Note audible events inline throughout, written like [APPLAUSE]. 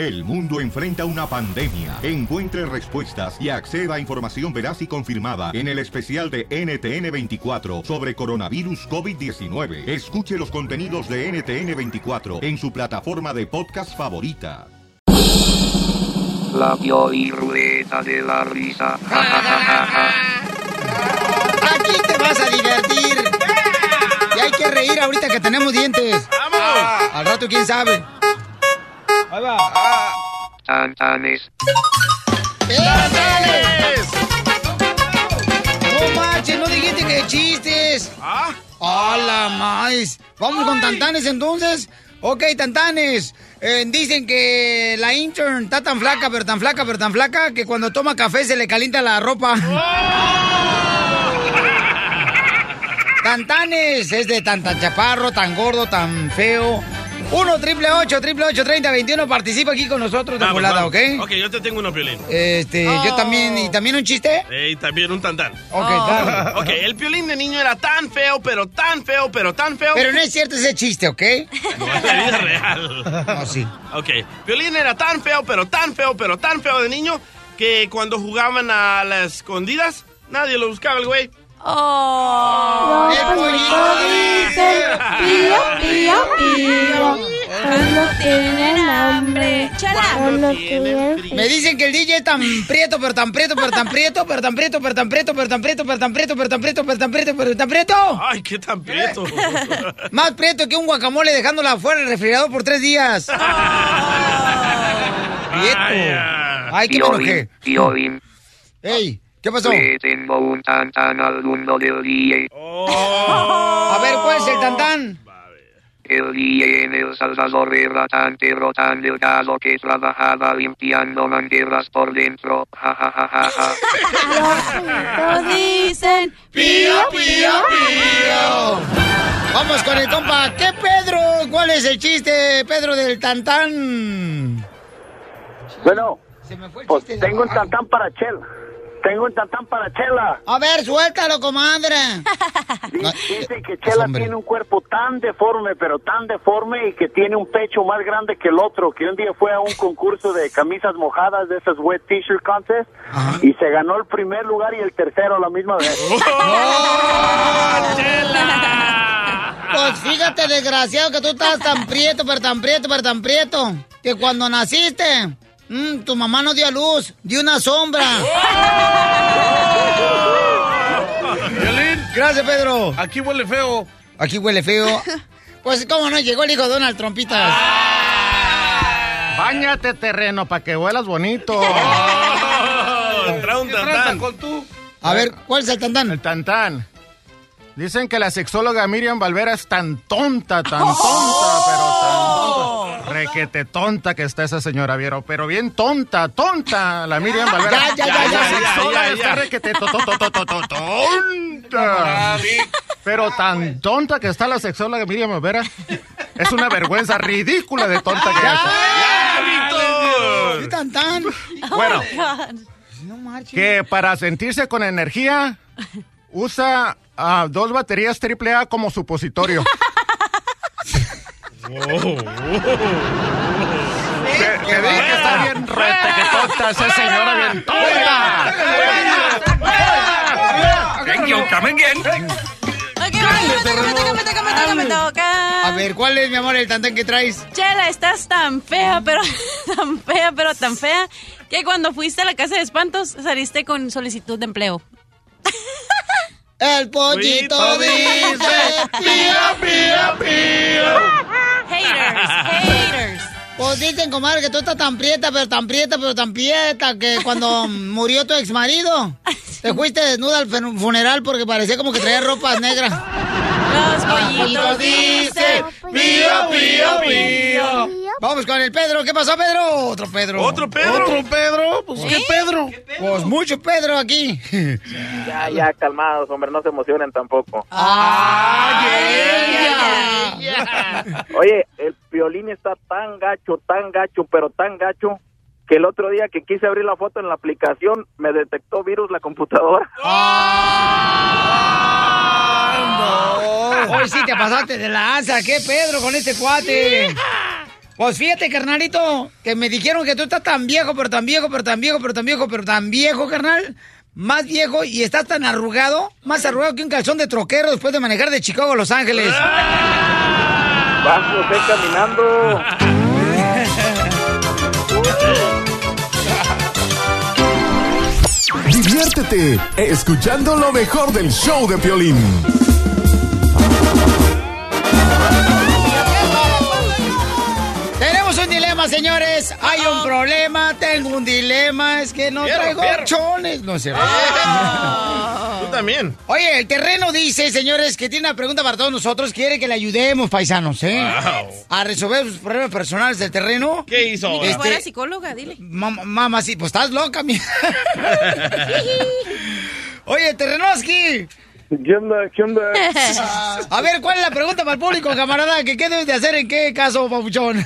El mundo enfrenta una pandemia. Encuentre respuestas y acceda a información veraz y confirmada en el especial de NTN24 sobre coronavirus COVID-19. Escuche los contenidos de NTN24 en su plataforma de podcast favorita. La y rueda de la risa. [LAUGHS] Aquí te vas a divertir. Y hay que reír ahorita que tenemos dientes. ¡Vamos! Al rato, quién sabe. Ahí va. Tantanes. ¡Tantanes! No manches, no dijiste que chistes. ¿Ah? ¡Hola, más! Vamos con Tantanes entonces. Ok, Tantanes. Eh, dicen que la intern está tan flaca, pero tan flaca, pero tan flaca, que cuando toma café se le calienta la ropa. Tantanes es de tan, tan chaparro, tan gordo, tan feo. 1 triple 8 triple 8 30 21 participa aquí con nosotros de volada, ¿ok? Ok, yo te tengo uno, Piolín. Este, yo también, ¿y también un chiste? Y también un tantán. Ok, dale. [LAUGHS] Ok, el Piolín de niño era tan feo, pero tan feo, pero tan feo. Pero no es cierto ese chiste, ¿ok? No, es real. [LAUGHS] No, sí. Ok, Piolín era tan feo, pero tan feo, pero tan feo de niño, que cuando jugaban a las escondidas, nadie lo buscaba el güey. Oh. El pollito dice, pío, pío, pío. Cuando tienen hambre. Me dicen que el DJ es tan prieto, pero tan prieto, pero tan prieto, pero tan prieto, pero tan prieto, pero tan prieto, pero tan prieto, pero tan prieto, pero tan prieto, pero tan prieto. Ay, qué tan prieto. [LAUGHS] Más prieto que un guacamole dejándola afuera del refrigerador por tres días. [LAUGHS] Prieto. Ay, qué me enojé. Ey, ¿qué pasó? le tengo un tantan al mundo del DJ. A ver, ¿cuál es el tantán? El DJ en el Salvador era tan pero tan delgado que trabajaba limpiando mangueras por dentro. Ja, ja, ja, ja, ja. Lo dicen, Pío, pío, pío. Vamos con el compa. ¿Qué Pedro? ¿Cuál es el chiste, Pedro, del tantán? Bueno, Se me fue el pues tengo un tantán para Chela. Tengo un tantán para Chela. A ver, suéltalo, comadre. [LAUGHS] Dice que Chela hombre. tiene un cuerpo tan deforme, pero tan deforme y que tiene un pecho más grande que el otro. Que un día fue a un concurso de camisas mojadas de esas wet t-shirt contest y se ganó el primer lugar y el tercero a la misma vez. [LAUGHS] Pues fíjate, desgraciado, que tú estás tan prieto, pero tan prieto, pero tan prieto, que cuando naciste, mm, tu mamá no dio a luz, dio una sombra. [LAUGHS] [LAUGHS] Gracias, Pedro. aquí huele feo. Aquí huele feo. [LAUGHS] Pues, ¿cómo no? Llegó el hijo Donald Trompitas. Báñate terreno para que huelas bonito. Oh, trae un tantán. con tú? A ver, ¿cuál es el tantán? El tantán. Dicen que la sexóloga Miriam Valvera es tan tonta, tan tonta, pero tan tonta. Requete tonta que está esa señora Viero, pero bien tonta, tonta la Miriam Valvera. Ya, ya, ya, ya, sexóloga ya, ya, está ya. requete to- to- to- to- to- to- tonta. Pero tan tonta que está la sexóloga Miriam Valvera. Es una vergüenza ridícula de tonta que es. ¿Qué tantán? Bueno, No marches. que para sentirse con energía usa ah, dos baterías AAA como supositorio. [LAUGHS] Que, dije que está bien rete, que tonta esa señora, bien tonta. Thank you, come again. A ver, ¿cuál es, mi amor, el tantán que traes? Chela, estás tan fea, pero [LAUGHS] tan fea, pero tan fea, que cuando fuiste a la casa de espantos saliste con solicitud de empleo. [LAUGHS] El pollito dice, pío, pío, pío. Haters, haters. Pues dicen, comadre, que tú estás tan prieta, pero tan prieta, pero tan prieta, que cuando [LAUGHS] murió tu ex marido, te fuiste desnuda al funeral porque parecía como que traía ropas negras. Los pollitos dicen, pío, pío, pío. Vamos con el Pedro. ¿Qué pasó, Pedro? Otro Pedro. ¿Otro Pedro? ¿Otro Pedro? Pues qué Pedro. Pues mucho Pedro aquí. Ya, ya, calmados, hombre, no se emocionen tampoco. ¡Ay, Oye, el violín está tan gacho, tan gacho, pero tan gacho, que el otro día que quise abrir la foto en la aplicación, me detectó virus la computadora. Hoy sí te pasaste de la asa. ¿Qué, Pedro, con este cuate? Pues fíjate, carnalito, que me dijeron que tú estás tan viejo, pero tan viejo, pero tan viejo, pero tan viejo, pero tan viejo, carnal. Más viejo y estás tan arrugado, más arrugado que un calzón de troquero después de manejar de Chicago a Los Ángeles. Vamos, estoy caminando. Diviértete escuchando lo mejor del show de Piolín. Señores. Hay un problema, tengo un dilema. Es que no Fierro, traigo fierro. chones. No sé. Tú también. Oye, el terreno dice, señores, que tiene una pregunta para todos nosotros. Quiere que le ayudemos, paisanos, ¿eh? Wow. A resolver sus problemas personales del terreno. ¿Qué hizo Ni ahora? que Este- fuera psicóloga, dile. Mamá, mamá, sí, pues estás loca, mi. [LAUGHS] Oye, Terrenoski. ¿Qué onda? ¿Qué onda? [LAUGHS] A ver, ¿cuál es la pregunta para el público, camarada? ¿Que ¿Qué debes de hacer en qué caso, papuchón?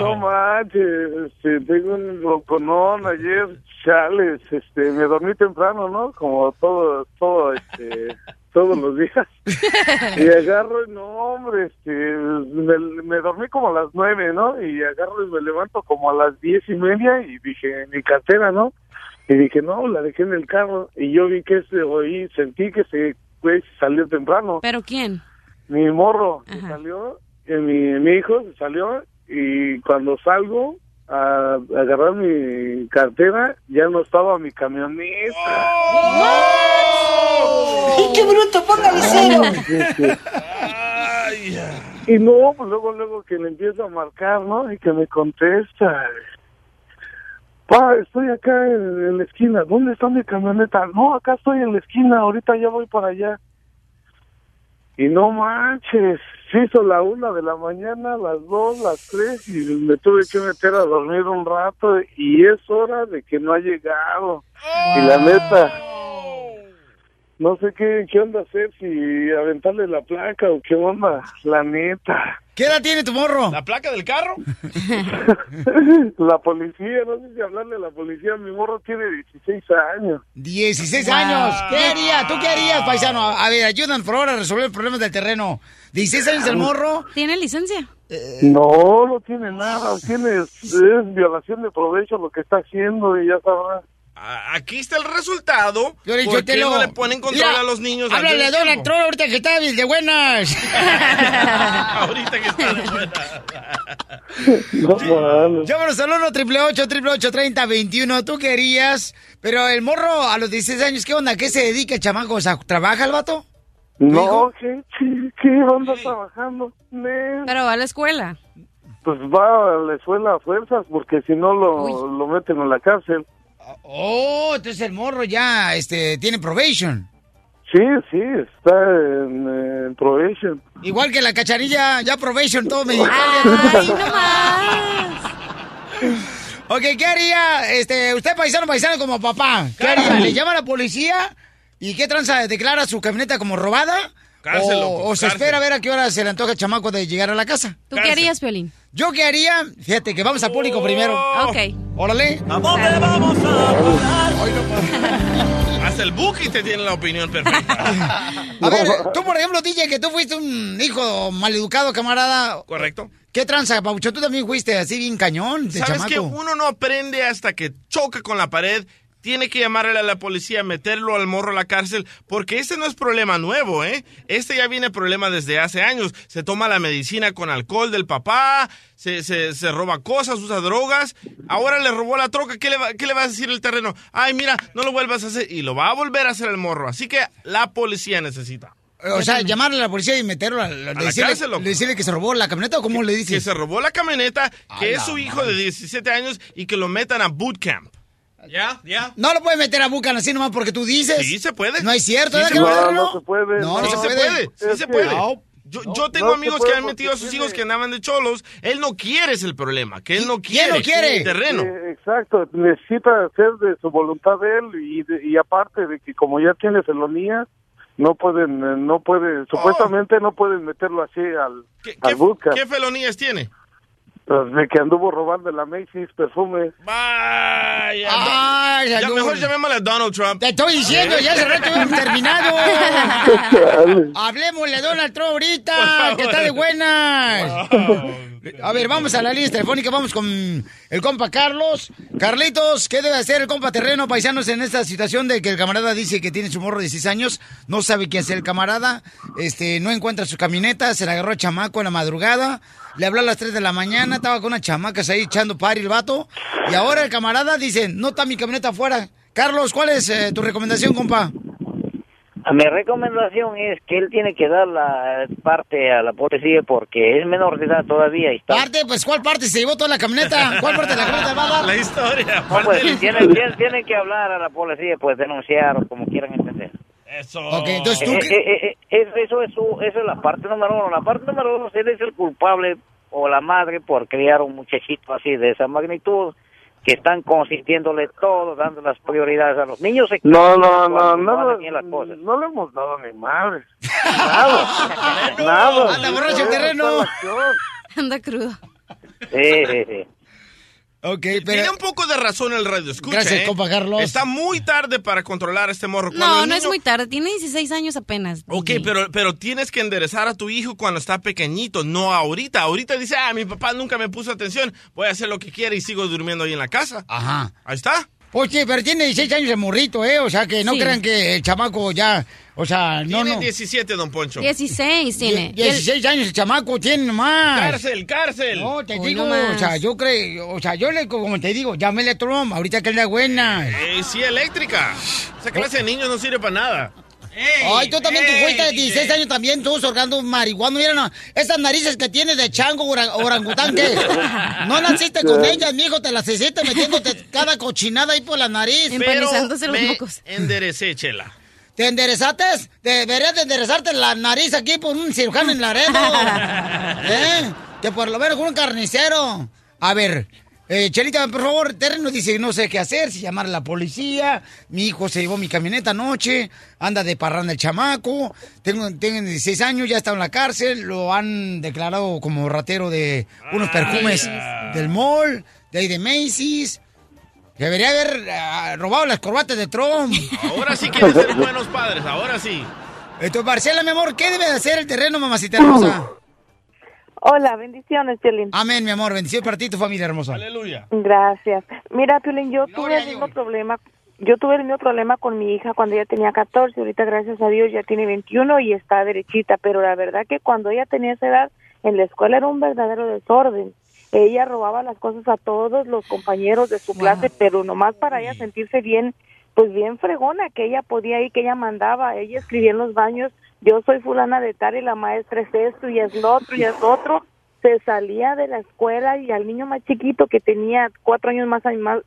No manches, este, tengo un loconón ayer, chales, este, me dormí temprano, ¿no? Como todo, todo, este, todos los días. [LAUGHS] Y agarro, y no, hombre, este, me, me dormí como a las nueve, ¿no? Y agarro y me levanto como a las diez y media y dije, mi cartera, ¿no? Y dije, no, la dejé en el carro. Y yo vi que ese, oí, sentí que ese güey salió temprano. ¿Pero quién? mi morro se salió, eh, mi, mi hijo se salió y cuando salgo a, a agarrar mi cartera ya no estaba mi camioneta. ¡Qué bruto! ¡Póngale cero! Ay. Y no, pues luego, luego que le empiezo a marcar, ¿no? Y que me contesta. Pa, estoy acá en, en la esquina. ¿Dónde está mi camioneta? No, acá estoy en la esquina. Ahorita ya voy para allá. Y no manches, se hizo la una de la mañana, las dos, las tres, y me tuve que meter a dormir un rato, y es hora de que no ha llegado. Y la neta, no sé qué, qué onda hacer, si aventarle la placa o qué onda, la neta. ¿Qué edad tiene tu morro? ¿La placa del carro? [LAUGHS] La policía, no sé si hablarle a la policía, mi morro tiene 16 años. 16 años. ¿Qué haría? ¿Tú qué harías, paisano? A ver, ayúdanos por favor a resolver problemas del terreno. 16 años el morro. ¿Tiene licencia? No, no tiene nada, tiene, es, es violación de provecho lo que está haciendo y ya sabrá. Aquí está el resultado. Yo le- ¿Por qué te lo- no le ponen control Mira, a los niños? al Háblale a Donald? [LAUGHS] Trump ahorita que está de buenas. Ahorita que está de buena. No. Llámanos al 1 888 30 21 Tú querías, pero el morro a los 16 años, ¿qué onda? ¿Qué se dedica, chamaco? O sea, ¿trabaja el vato? No, ¿qué, qué, qué onda trabajando? Men, Pero va a la escuela. Pues va a la escuela a fuerzas porque si no lo, Uy. lo meten en la cárcel. Oh, entonces el morro ya este, tiene probation. Sí, sí, está en, en probation. Igual que la cacharilla, ya probation todo Mexicali. ¡Ay, no más! Ok, ¿qué haría este, usted paisano, paisano como papá? ¿Qué haría? ¿Le [LAUGHS] llama a la policía? ¿Y qué tranza? ¿Declara su camioneta como robada? Cárcel, o, se espera a ver a qué hora se le antoja el chamaco de llegar a la casa? ¿Tú qué harías, Piolín? ¿Yo qué haría? Fíjate que vamos al público primero. Ok. Órale. Hasta el Buki te tiene la opinión perfecta. A ver, tú por ejemplo, DJ, que tú fuiste un hijo maleducado, camarada. ¿Correcto? ¿Qué tranza, Paucho? Tú también fuiste así bien cañón de ¿Sabes chamaco. que uno no aprende hasta que choca con la pared? Tiene que llamarle a la policía, meterlo al morro a la cárcel, porque este no es problema nuevo, ¿eh? Este ya viene problema desde hace años. Se toma la medicina con alcohol del papá, se, se, se roba cosas, usa drogas. Ahora le robó la troca, ¿qué le, va, ¿qué le va a decir el terreno? Ay, mira, no lo vuelvas a hacer. Y lo va a volver a hacer el morro. Así que la policía necesita. O sea, llamarle a la policía y meterlo a, la decirle, cárcel, loco. decirle que se robó la camioneta o cómo le Que dices. se robó la camioneta, que A es la su hijo de 17 años y que lo metan a bootcamp. ¿Ya? ¿Ya? No lo puedes meter a Bucan así nomás porque tú dices. Sí, se puede. No es cierto, Sí ¿verdad se que No, no se puede. No, no Sí se se puede. puede, sí Es se puede. No. Yo, No, yo tengo amigos que han metido a sus tiene- hijos que andaban de cholos. Él no quiere es el problema, que él no ¿Quién quiere. no quiere? Terreno. Eh, exacto, necesita hacer de su voluntad de él y, de- y aparte de que como ya tiene felonía, no pueden, eh, no pueden, supuestamente no pueden meterlo así al, ¿Qué, al qué, qué felonías tiene? Pues de que anduvo robando la Macy's perfume. Vaya. Ay, ya salud. mejor llamémosle a Donald Trump. Te estoy diciendo, ya hace rato hemos terminado. [LAUGHS] Hablemosle a Donald Trump ahorita, que está de buenas. A ver, vamos a la línea telefónica, vamos con el compa Carlos. Carlitos, ¿qué debe hacer el compa terreno, paisanos, en esta situación de que el camarada dice que tiene su morro de 16 años, no sabe quién es el camarada, este, no encuentra su camioneta, se le agarró a chamaco en la madrugada, le habló a las 3 de la mañana, estaba con unas chamacas ahí echando party el vato, y ahora el camarada dice, no está mi camioneta afuera. Carlos, ¿cuál es eh, tu recomendación, compa? A Mi recomendación es que él tiene que dar la parte a la policía porque es menor de edad todavía y está... Parte, pues ¿cuál parte? Se llevó toda la camioneta. ¿Cuál parte de la camioneta va a dar? La historia. No, pues, tienen, tienen- tienen que hablar a la policía, pues denunciar o como quieran entender. Eso. Ok, entonces tú... Eh, eh, eh, eh, eso, es su- eso es la parte número uno. La parte número dos, él es el culpable o la madre por criar un muchachito así de esa magnitud que están consintiéndole todo, dando las prioridades a los niños. se No, no, no, no, en las cosas. no le hemos dado ni madre. [LAUGHS] Nada, nada. Anda borracho terreno. Anda crudo. Sí, sí, sí. Ok, Tiene pero... un poco de razón el radio, escucha. Gracias, ¿eh? compa Carlos. Está muy tarde para controlar a este morro. Cuando No, no es muy tarde. Tiene 16 años apenas. Ok, DJ. pero, pero tienes que enderezar a tu hijo cuando está pequeñito, no ahorita. Ahorita dice, ah, mi papá nunca me puso atención, voy a hacer lo que quiera y sigo durmiendo ahí en la casa. Ajá. Ahí está. Oye, pero tiene 16 años el morrito, ¿eh? O sea, que no Sí. crean que el chamaco ya... O sea, no, Tiene no. 17, don Poncho. 16 tiene. Die- 16 años el chamaco tiene más. Cárcel, cárcel. No, te Hoy digo, no más. o sea, yo creo, o sea, yo le, como te digo, llámele a Trump, ahorita que es la buena. Eh, sí, eléctrica. Esa clase de niños no sirve para nada. Ay, tú también, tu ey, cuenta de DJ. 16 años también, tú sorgando marihuana. Mira, no, esas narices que tienes de chango ora- orangután, ¿qué? [LAUGHS] No naciste con ellas, mijo, te las hiciste metiéndote cada cochinada ahí por la nariz. Empanizándose los mocos. enderecé, chela. ¿Te enderezaste? Deberías de enderezarte la nariz aquí por un cirujano en Laredo. [LAUGHS] ¿Eh? Que por lo menos con un carnicero. A ver, eh, Chelita, por favor, Terreno dice no sé qué hacer, si llamar a la policía. Mi hijo se llevó mi camioneta anoche, anda de parranda el chamaco. Tengo, tengo 16 años, ya está en la cárcel. Lo han declarado como ratero de unos perfumes del mall, de ahí de Macy's. Debería haber ah, robado las corbatas de Trump. Ahora sí quieren ser [LAUGHS] buenos padres, ahora sí. Entonces, Marcela, mi amor, ¿qué debe de hacer el terreno, mamacita hermosa? Hola, bendiciones, Piolín. Amén, mi amor. Bendición para ti y tu familia hermosa. Aleluya. Gracias. Mira, Piolín, yo tuve el mismo problema. Yo tuve el mismo problema con mi hija cuando ella tenía 14. Ahorita, gracias a Dios, ya tiene 21 y está derechita. Pero la verdad que cuando ella tenía esa edad, en la escuela era un verdadero desorden. Ella robaba las cosas a todos los compañeros de su clase, pero nomás para ella sentirse bien, pues bien fregona, que ella podía ir, que ella mandaba. Ella escribía en los baños, yo soy fulana de tal y la maestra es esto y es lo otro y es lo otro se salía de la escuela y al niño más chiquito que tenía cuatro años más,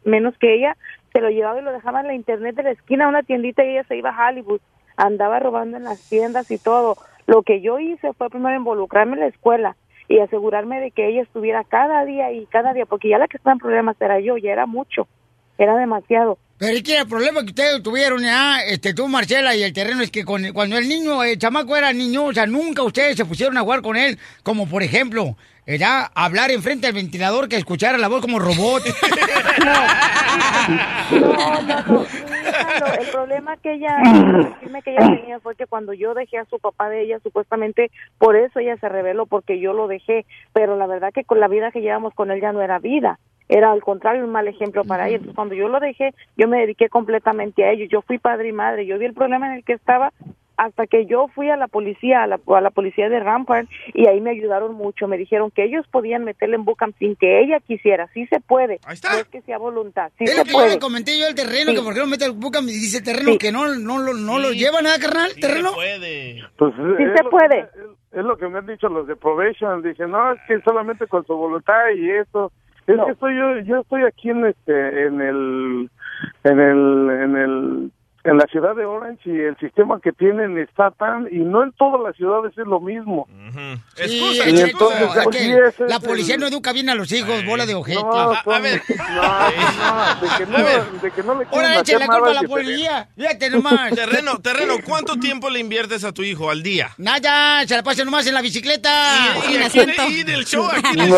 menos que ella, se lo llevaba y lo dejaba en la internet de la esquina a una tiendita y ella se iba a Hollywood. Andaba robando en las tiendas y todo. Lo que yo hice fue primero involucrarme en la escuela y asegurarme de que ella estuviera cada día y cada día, porque ya la que estaba en problemas era yo, ya era mucho, era demasiado. Pero es que el problema que ustedes tuvieron, ya, este, tú, Marcela, y el terreno es que con, cuando el niño, el chamaco era niño, o sea, nunca ustedes se pusieron a jugar con él, como por ejemplo, ya hablar enfrente del ventilador que escuchara la voz como robot. [LAUGHS] No, no, no. El problema que ella, decirme que ella tenía fue que cuando yo dejé a su papá de ella, supuestamente por eso ella se reveló, porque yo lo dejé. Pero la verdad que con la vida que llevamos con él ya no era vida. Era al contrario un mal ejemplo para ella. Entonces, cuando yo lo dejé, yo me dediqué completamente a ello. Yo fui padre y madre. Yo vi el problema en el que estaba hasta que yo fui a la policía, a la, a la policía de Rampart, y ahí me ayudaron mucho. Me dijeron que ellos podían meterle en Bucam sin que ella quisiera. Sí se puede. Ahí está. No es que sea voluntad. Sí es se lo que yo le comenté yo al terreno, Sí. que por qué no mete el buca, me dice el terreno Sí. que no, no, lo- no lo lleva nada, carnal, Sí terreno. se puede. Pues, Sí se lo puede. es lo que me han dicho los de probation. Dije, no, es que solamente con su voluntad y eso. Es No. que estoy yo, yo estoy aquí en este, en el, en el, en el, en la ciudad de Orange y el sistema que tienen está tan, y no en todas las ciudades es lo mismo. La policía el- no educa bien a los hijos, bola de ojete. No, A- ver. no, no, de que no, [LAUGHS] A ver. de que no le Ahora échale la culpa a la policía. Fíjate nomás. [LAUGHS] Terreno, terreno, ¿cuánto tiempo le inviertes a tu hijo al día? Nada, se la pasa nomás en la bicicleta. Y, y y en el show, aquí [LAUGHS] en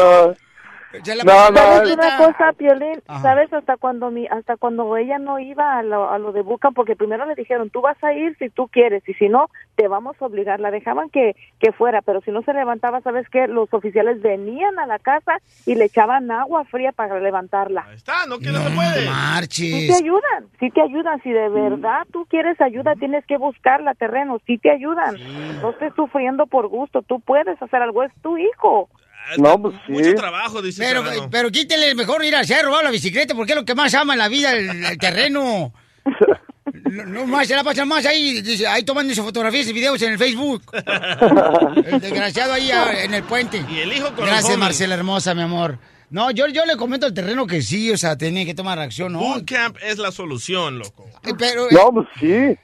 el show. No, No, ¿Sabes una cosa, Piolín? ¿Sabes hasta cuando mi, hasta cuando ella no iba a lo, a lo de Bucan? Porque primero le dijeron, tú vas a ir si tú quieres, y si no, te vamos a obligar. La dejaban que, que fuera, pero si no se levantaba, ¿sabes qué? Los oficiales venían a la casa y le echaban agua fría para levantarla. está, no que no, se puede. Sí te ayudan, sí te ayudan. Si de verdad tú quieres ayuda, tienes que buscarla, terreno. Sí te ayudan. No estés sufriendo por gusto. Tú puedes hacer algo, es tu hijo. No, pues sí. Mucho trabajo, dice Pero, pero quítele mejor ir al cerro, a la bicicleta, porque es lo que más ama en la vida, el, el terreno. No, no más, se la pasan más ahí, dice, ahí tomándose fotografías y videos en el Facebook. El desgraciado ahí ah, en el puente. Y el hijo con Gracias. Marcela hermosa, mi amor. No, yo, yo le comento al terreno que sí, o sea, tiene que tomar acción, ¿no? Bootcamp es la solución, loco. Pero, No, pues sí.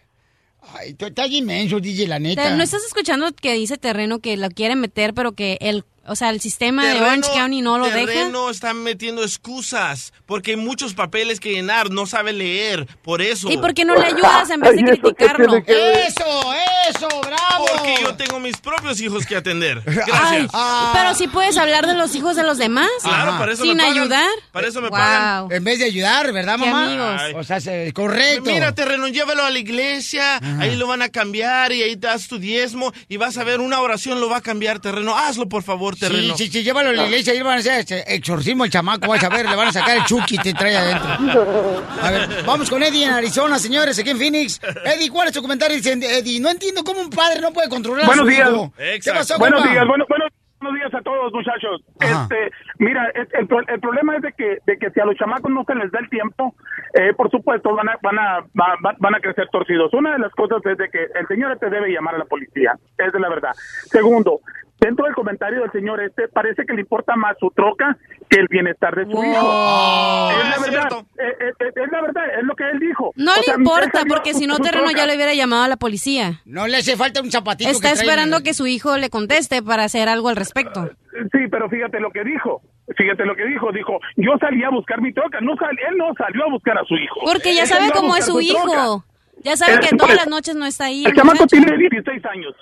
Ay, tú estás inmenso, DJ, la neta. ¿No estás escuchando que dice Terreno que lo quiere meter, pero que el, o sea, el sistema de Terreno- Orange County no lo deja? Terreno está metiendo excusas porque hay muchos papeles que llenar, no sabe leer, por eso. ¿Y por qué no le ayudas en vez de [LAUGHS] Ay, ¿eso qué criticarlo? ¡Eso, eso, bravo! Porque yo tengo mis propios hijos que atender. [LAUGHS] Ay, Gracias. Ah. pero sí puedes hablar de los hijos de los demás. Claro, Ajá. para eso Sin me pagan. ayudar. Para eso me Wow. pagan. En vez de ayudar, ¿verdad, mamá? amigos. O sea, se- correcto. Mira, terreno, llévalo a la iglesia, ahí lo van a cambiar y ahí das tu diezmo y vas a ver una oración lo va a cambiar, terreno. Hazlo, por favor, terreno. Sí, sí, sí, llévalo a la iglesia, ahí van a hacer este, exorcismo el chamaco, vas a ver, le van a sacar el chucky y te trae adentro. A ver, vamos con Eddie en Arizona, señores, aquí en Phoenix. Eddie, ¿cuál es tu comentario? Dice Eddie, no entiendo cómo un padre no puede controlar Buenos a su días. hijo. ¿Qué Exacto. pasó, Buenos compa? días, bueno, bueno, buenos días a todos, muchachos. Ajá. Este, mira, el, pro- el problema es de que, de que si a los chamacos no se les da el tiempo, eh, por supuesto van a, van a, va- va- van a crecer torcidos. Una de las cosas es de que el señor te debe llamar a la policía, es de la verdad. Segundo, dentro del comentario del señor este, parece que le importa más su troca que el bienestar de su hijo. Es la es verdad, eh, eh, eh, es la verdad, es lo que él dijo. No O le sea, importa, porque su- si no Terreno troca. ya le hubiera llamado a la policía. No le hace falta un zapatito Está que esperando que su hijo le conteste para hacer algo al respecto. Sí, pero fíjate lo que dijo. Fíjate lo que dijo. Dijo, yo salí a buscar mi troca. No sal- él no salió a buscar a su hijo. Porque ya Él sabe cómo es su troca. hijo. Ya sabe que todas las noches no está ahí. El el chamaco tiene 16 años.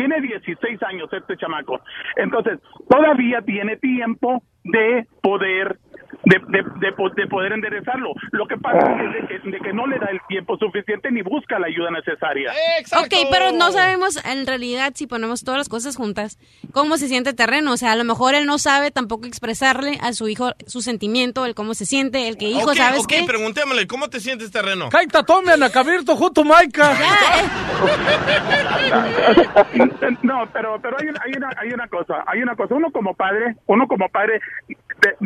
Tiene 16 años este chamaco. Entonces, todavía tiene tiempo de poder de, de, de, po- de poder enderezarlo. Lo que pasa es de que, de que no le da el tiempo suficiente ni busca la ayuda necesaria. Ok, pero no sabemos en realidad si ponemos todas las cosas juntas cómo se siente terreno. O sea, a lo mejor él no sabe tampoco expresarle a su hijo su sentimiento, el cómo se siente, el que hijo, ok, ¿sabes ok, qué? preguntémosle, ¿cómo te sientes, terreno? Kaita tome anacabirto junto Maika. [LAUGHS] No, pero pero hay una, hay una hay una cosa, hay una cosa, uno como padre, uno como padre de-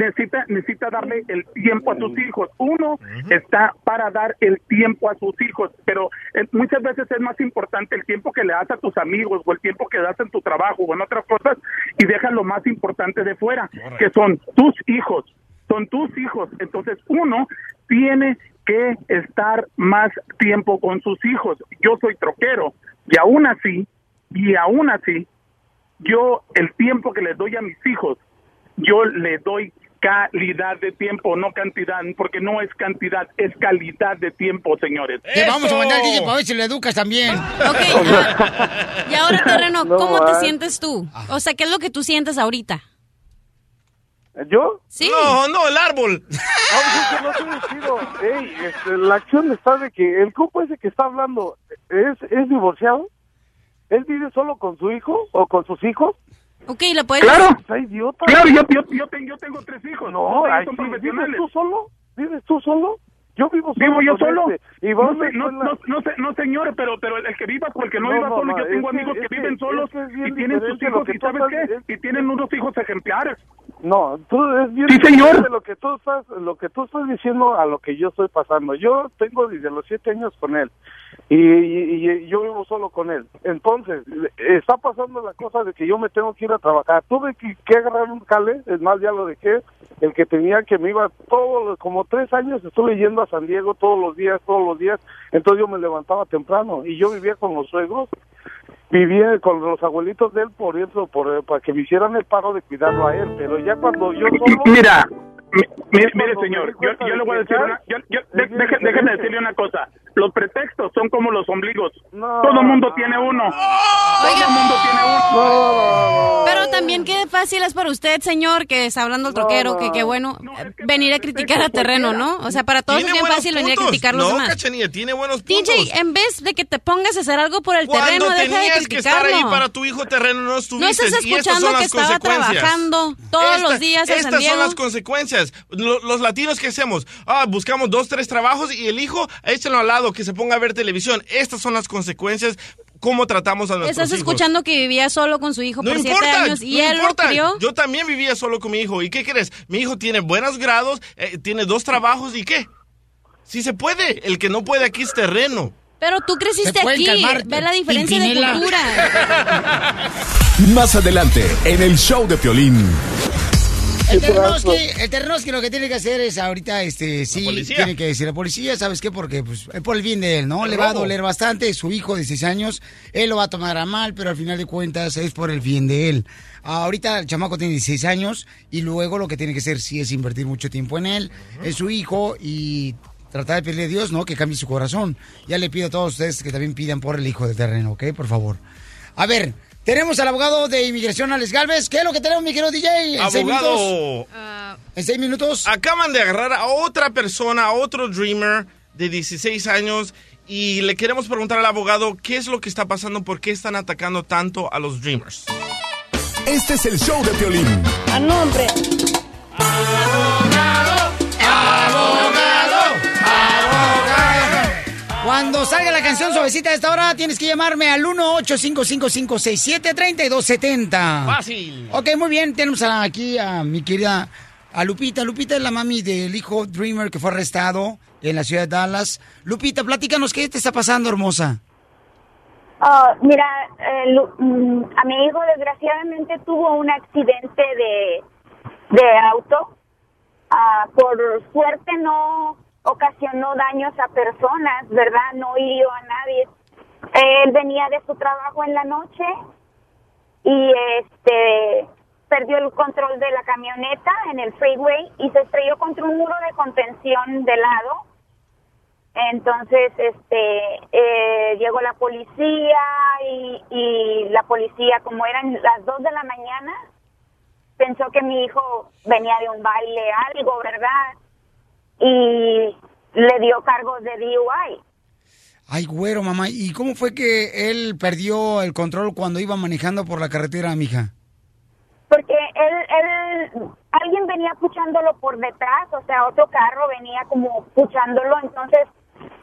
necesita necesita darle el tiempo a sus hijos. Uno está para dar el tiempo a sus hijos, pero eh, muchas veces es más importante el tiempo que le das a tus amigos o el tiempo que das en tu trabajo o en otras cosas y dejas lo más importante de fuera, que son tus hijos. Son tus hijos. Entonces, uno tiene que estar más tiempo con sus hijos. Yo soy troquero y aún así, y aún así, yo el tiempo que les doy a mis hijos, yo le doy calidad de tiempo, no cantidad, porque no es cantidad, es calidad de tiempo, señores. Te vamos a mandar al DJ para ver si lo educas también. Ok, [LAUGHS] ah, y ahora terreno, No, ¿cómo te man. sientes tú? O sea, ¿qué es lo que tú sientes ahorita? ¿Yo? Sí. No, no, el árbol. [LAUGHS] No, pues, no diciendo, ey, este, la acción está de que el grupo ese que está hablando es, es divorciado. ¿Él vive solo con su hijo o con sus hijos? Ok, ¿le puedes Claro. idiota. Claro, yo, yo, yo, tengo, yo tengo tres hijos. No, ay, son sí, profesionales. ¿vives tú solo? ¿Vives tú solo? Yo vivo solo. ¿Vivo yo solo? este, y no, no, no, no, no, señor, pero, pero el que viva, porque no, viva solo, no, yo tengo amigos que, viven solos y tienen sus hijos y ¿sabes qué? Y tienen unos hijos ejemplares. No, tú es bien Sí, señor. Lo que tú estás, lo que tú estás diciendo a lo que yo estoy pasando. Yo tengo desde los siete años con él y, y- y yo vivo solo con él. Entonces está pasando la cosa de que yo me tengo que ir a trabajar. Tuve que, que agarrar un jale, es más ya lo dejé. El que tenía que me iba todos como tres años estuve yendo a San Diego todos los días, todos los días. Entonces yo me levantaba temprano y yo vivía con los suegros vivía con los abuelitos de él por eso, por, para que me hicieran el paro de cuidarlo a él, pero ya cuando yo solo... Mira, mi- mire, mire, señor, yo, le voy a decir una, yo, de- déjeme decirle una cosa. Los pretextos son como los ombligos. Todo el mundo tiene uno. Todo el mundo tiene uno. Pero también qué fácil es para usted, señor, que está hablando el troquero, que qué bueno eh, venir a criticar a terreno, ¿no? O sea, para todos es bien fácil venir a puntos. criticar los no, demás. Cachanilla, tiene buenos puntos. DJ, en vez de que te pongas a hacer algo por el Cuando terreno, deja de tenías que estar criticarlo. ahí para tu hijo terreno, no estuviste. No estás escuchando que estaba trabajando todos los días en San Estas Diego. son las consecuencias. Lo- los latinos, ¿qué hacemos? Ah, buscamos dos, tres trabajos y el hijo, échenlo al lado, que se ponga a ver televisión. Estas son las consecuencias, cómo tratamos a nuestros Estás hijos. escuchando que vivía solo con su hijo No por siete importa, años y no él importa. lo crió. Yo también vivía solo con mi hijo. ¿Y qué crees? Mi hijo tiene buenos grados, eh, tiene dos trabajos y qué. Sí se puede. El que no puede aquí es terreno. Pero tú creciste aquí. Ve la diferencia de cultura. [LAUGHS] Más adelante, en el show de Piolín. El Ternoski, el Ternoski lo que tiene que hacer es ahorita, este, sí, tiene que decir a la policía, ¿sabes qué? Porque, pues, es por el bien de él, ¿no? El Le va a doler bastante, su hijo de 16 años, él lo va a tomar a mal, pero al final de cuentas es por el bien de él. Ahorita el chamaco tiene 16 años y luego lo que tiene que hacer sí es invertir mucho tiempo en él, en su hijo y tratar de pedirle a Dios, ¿no? Que cambie su corazón. Ya le pido a todos ustedes que también pidan por el hijo de terreno, ¿ok? Por favor. A ver, tenemos al abogado de inmigración, Alex Galvez. ¿Qué es lo que tenemos, mi querido DJ? En seis minutos. Abogado. En seis minutos. Acaban de agarrar a otra persona, a otro dreamer de 16 años. Y le queremos preguntar al abogado qué es lo que está pasando, por qué están atacando tanto a los dreamers. Este es el show de Piolín. A nombre. Cuando salga la canción suavecita de esta hora, tienes que llamarme al 1-855-567-3270. Fácil. Ok, muy bien. Tenemos a- aquí a mi querida a Lupita. Lupita es la mami del hijo Dreamer que fue arrestado en la ciudad de Dallas. Lupita, platícanos, ¿qué te está pasando, hermosa? Ah, mira, eh, Lu- mm, a mi hijo desgraciadamente tuvo un accidente de, de auto. Ah, por suerte no ocasionó daños a personas, ¿verdad? No hirió a nadie. Él venía de su trabajo en la noche y este perdió el control de la camioneta en el freeway y se estrelló contra un muro de contención de lado. Entonces, este, eh, llegó la policía y, y la policía, como eran las dos de la mañana, pensó que mi hijo venía de un baile, algo, ¿verdad? Y le dio cargos de DUI. Ay, güero, mamá. ¿Y cómo fue que él perdió el control cuando iba manejando por la carretera, mija? Porque él, él, alguien venía puchándolo por detrás, o sea, otro carro venía como puchándolo, entonces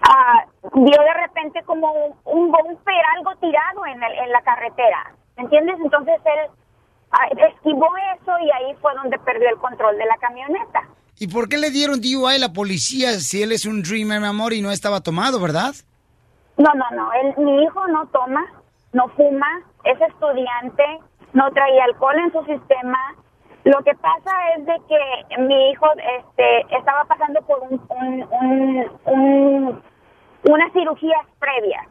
ah, vio de repente como un, un bumper, algo tirado en, el- en la carretera, ¿entiendes? Entonces él ah, esquivó eso y ahí fue donde perdió el control de la camioneta. ¿Y por qué le dieron DUI a la policía si él es un Dreamer, mi amor, y no estaba tomado, verdad? No, no, no, él, mi hijo no toma, no fuma, es estudiante, no traía alcohol en su sistema. Lo que pasa es de que mi hijo este, estaba pasando por un, un, un, un- unas cirugías previas,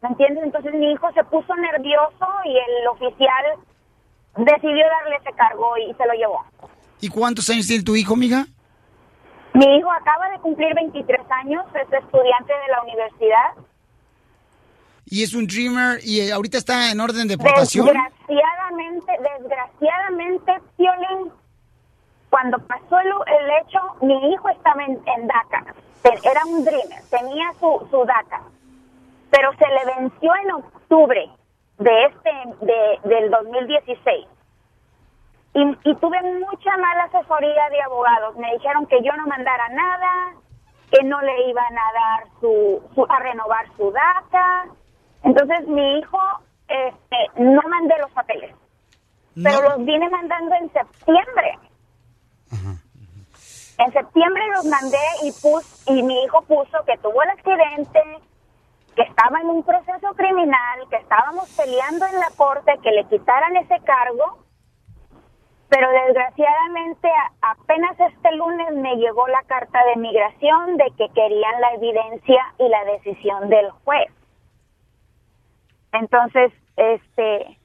¿me entiendes? Entonces mi hijo se puso nervioso y el oficial decidió darle ese cargo y se lo llevó. ¿Y cuántos años tiene tu hijo, mija? Mi hijo acaba de cumplir 23 años, es estudiante de la universidad. Y es un Dreamer y eh, ahorita está en orden de deportación. Desgraciadamente, desgraciadamente, Piolín, cuando pasó el, el hecho, mi hijo estaba en, en DACA. Era un dreamer, tenía su, su DACA. Pero se le venció en octubre de este de, del 2016. Y, y tuve mucha mala asesoría de abogados. Me dijeron que yo no mandara nada, que no le iban a dar su, su a renovar su DACA. Entonces mi hijo, este, no mandé los papeles, pero los vine mandando en septiembre. En septiembre los mandé y pus, y mi hijo puso que tuvo el accidente, que estaba en un proceso criminal, que estábamos peleando en la corte, que le quitaran ese cargo, pero desgraciadamente apenas este lunes me llegó la carta de migración de que querían la evidencia y la decisión del juez. Entonces, este,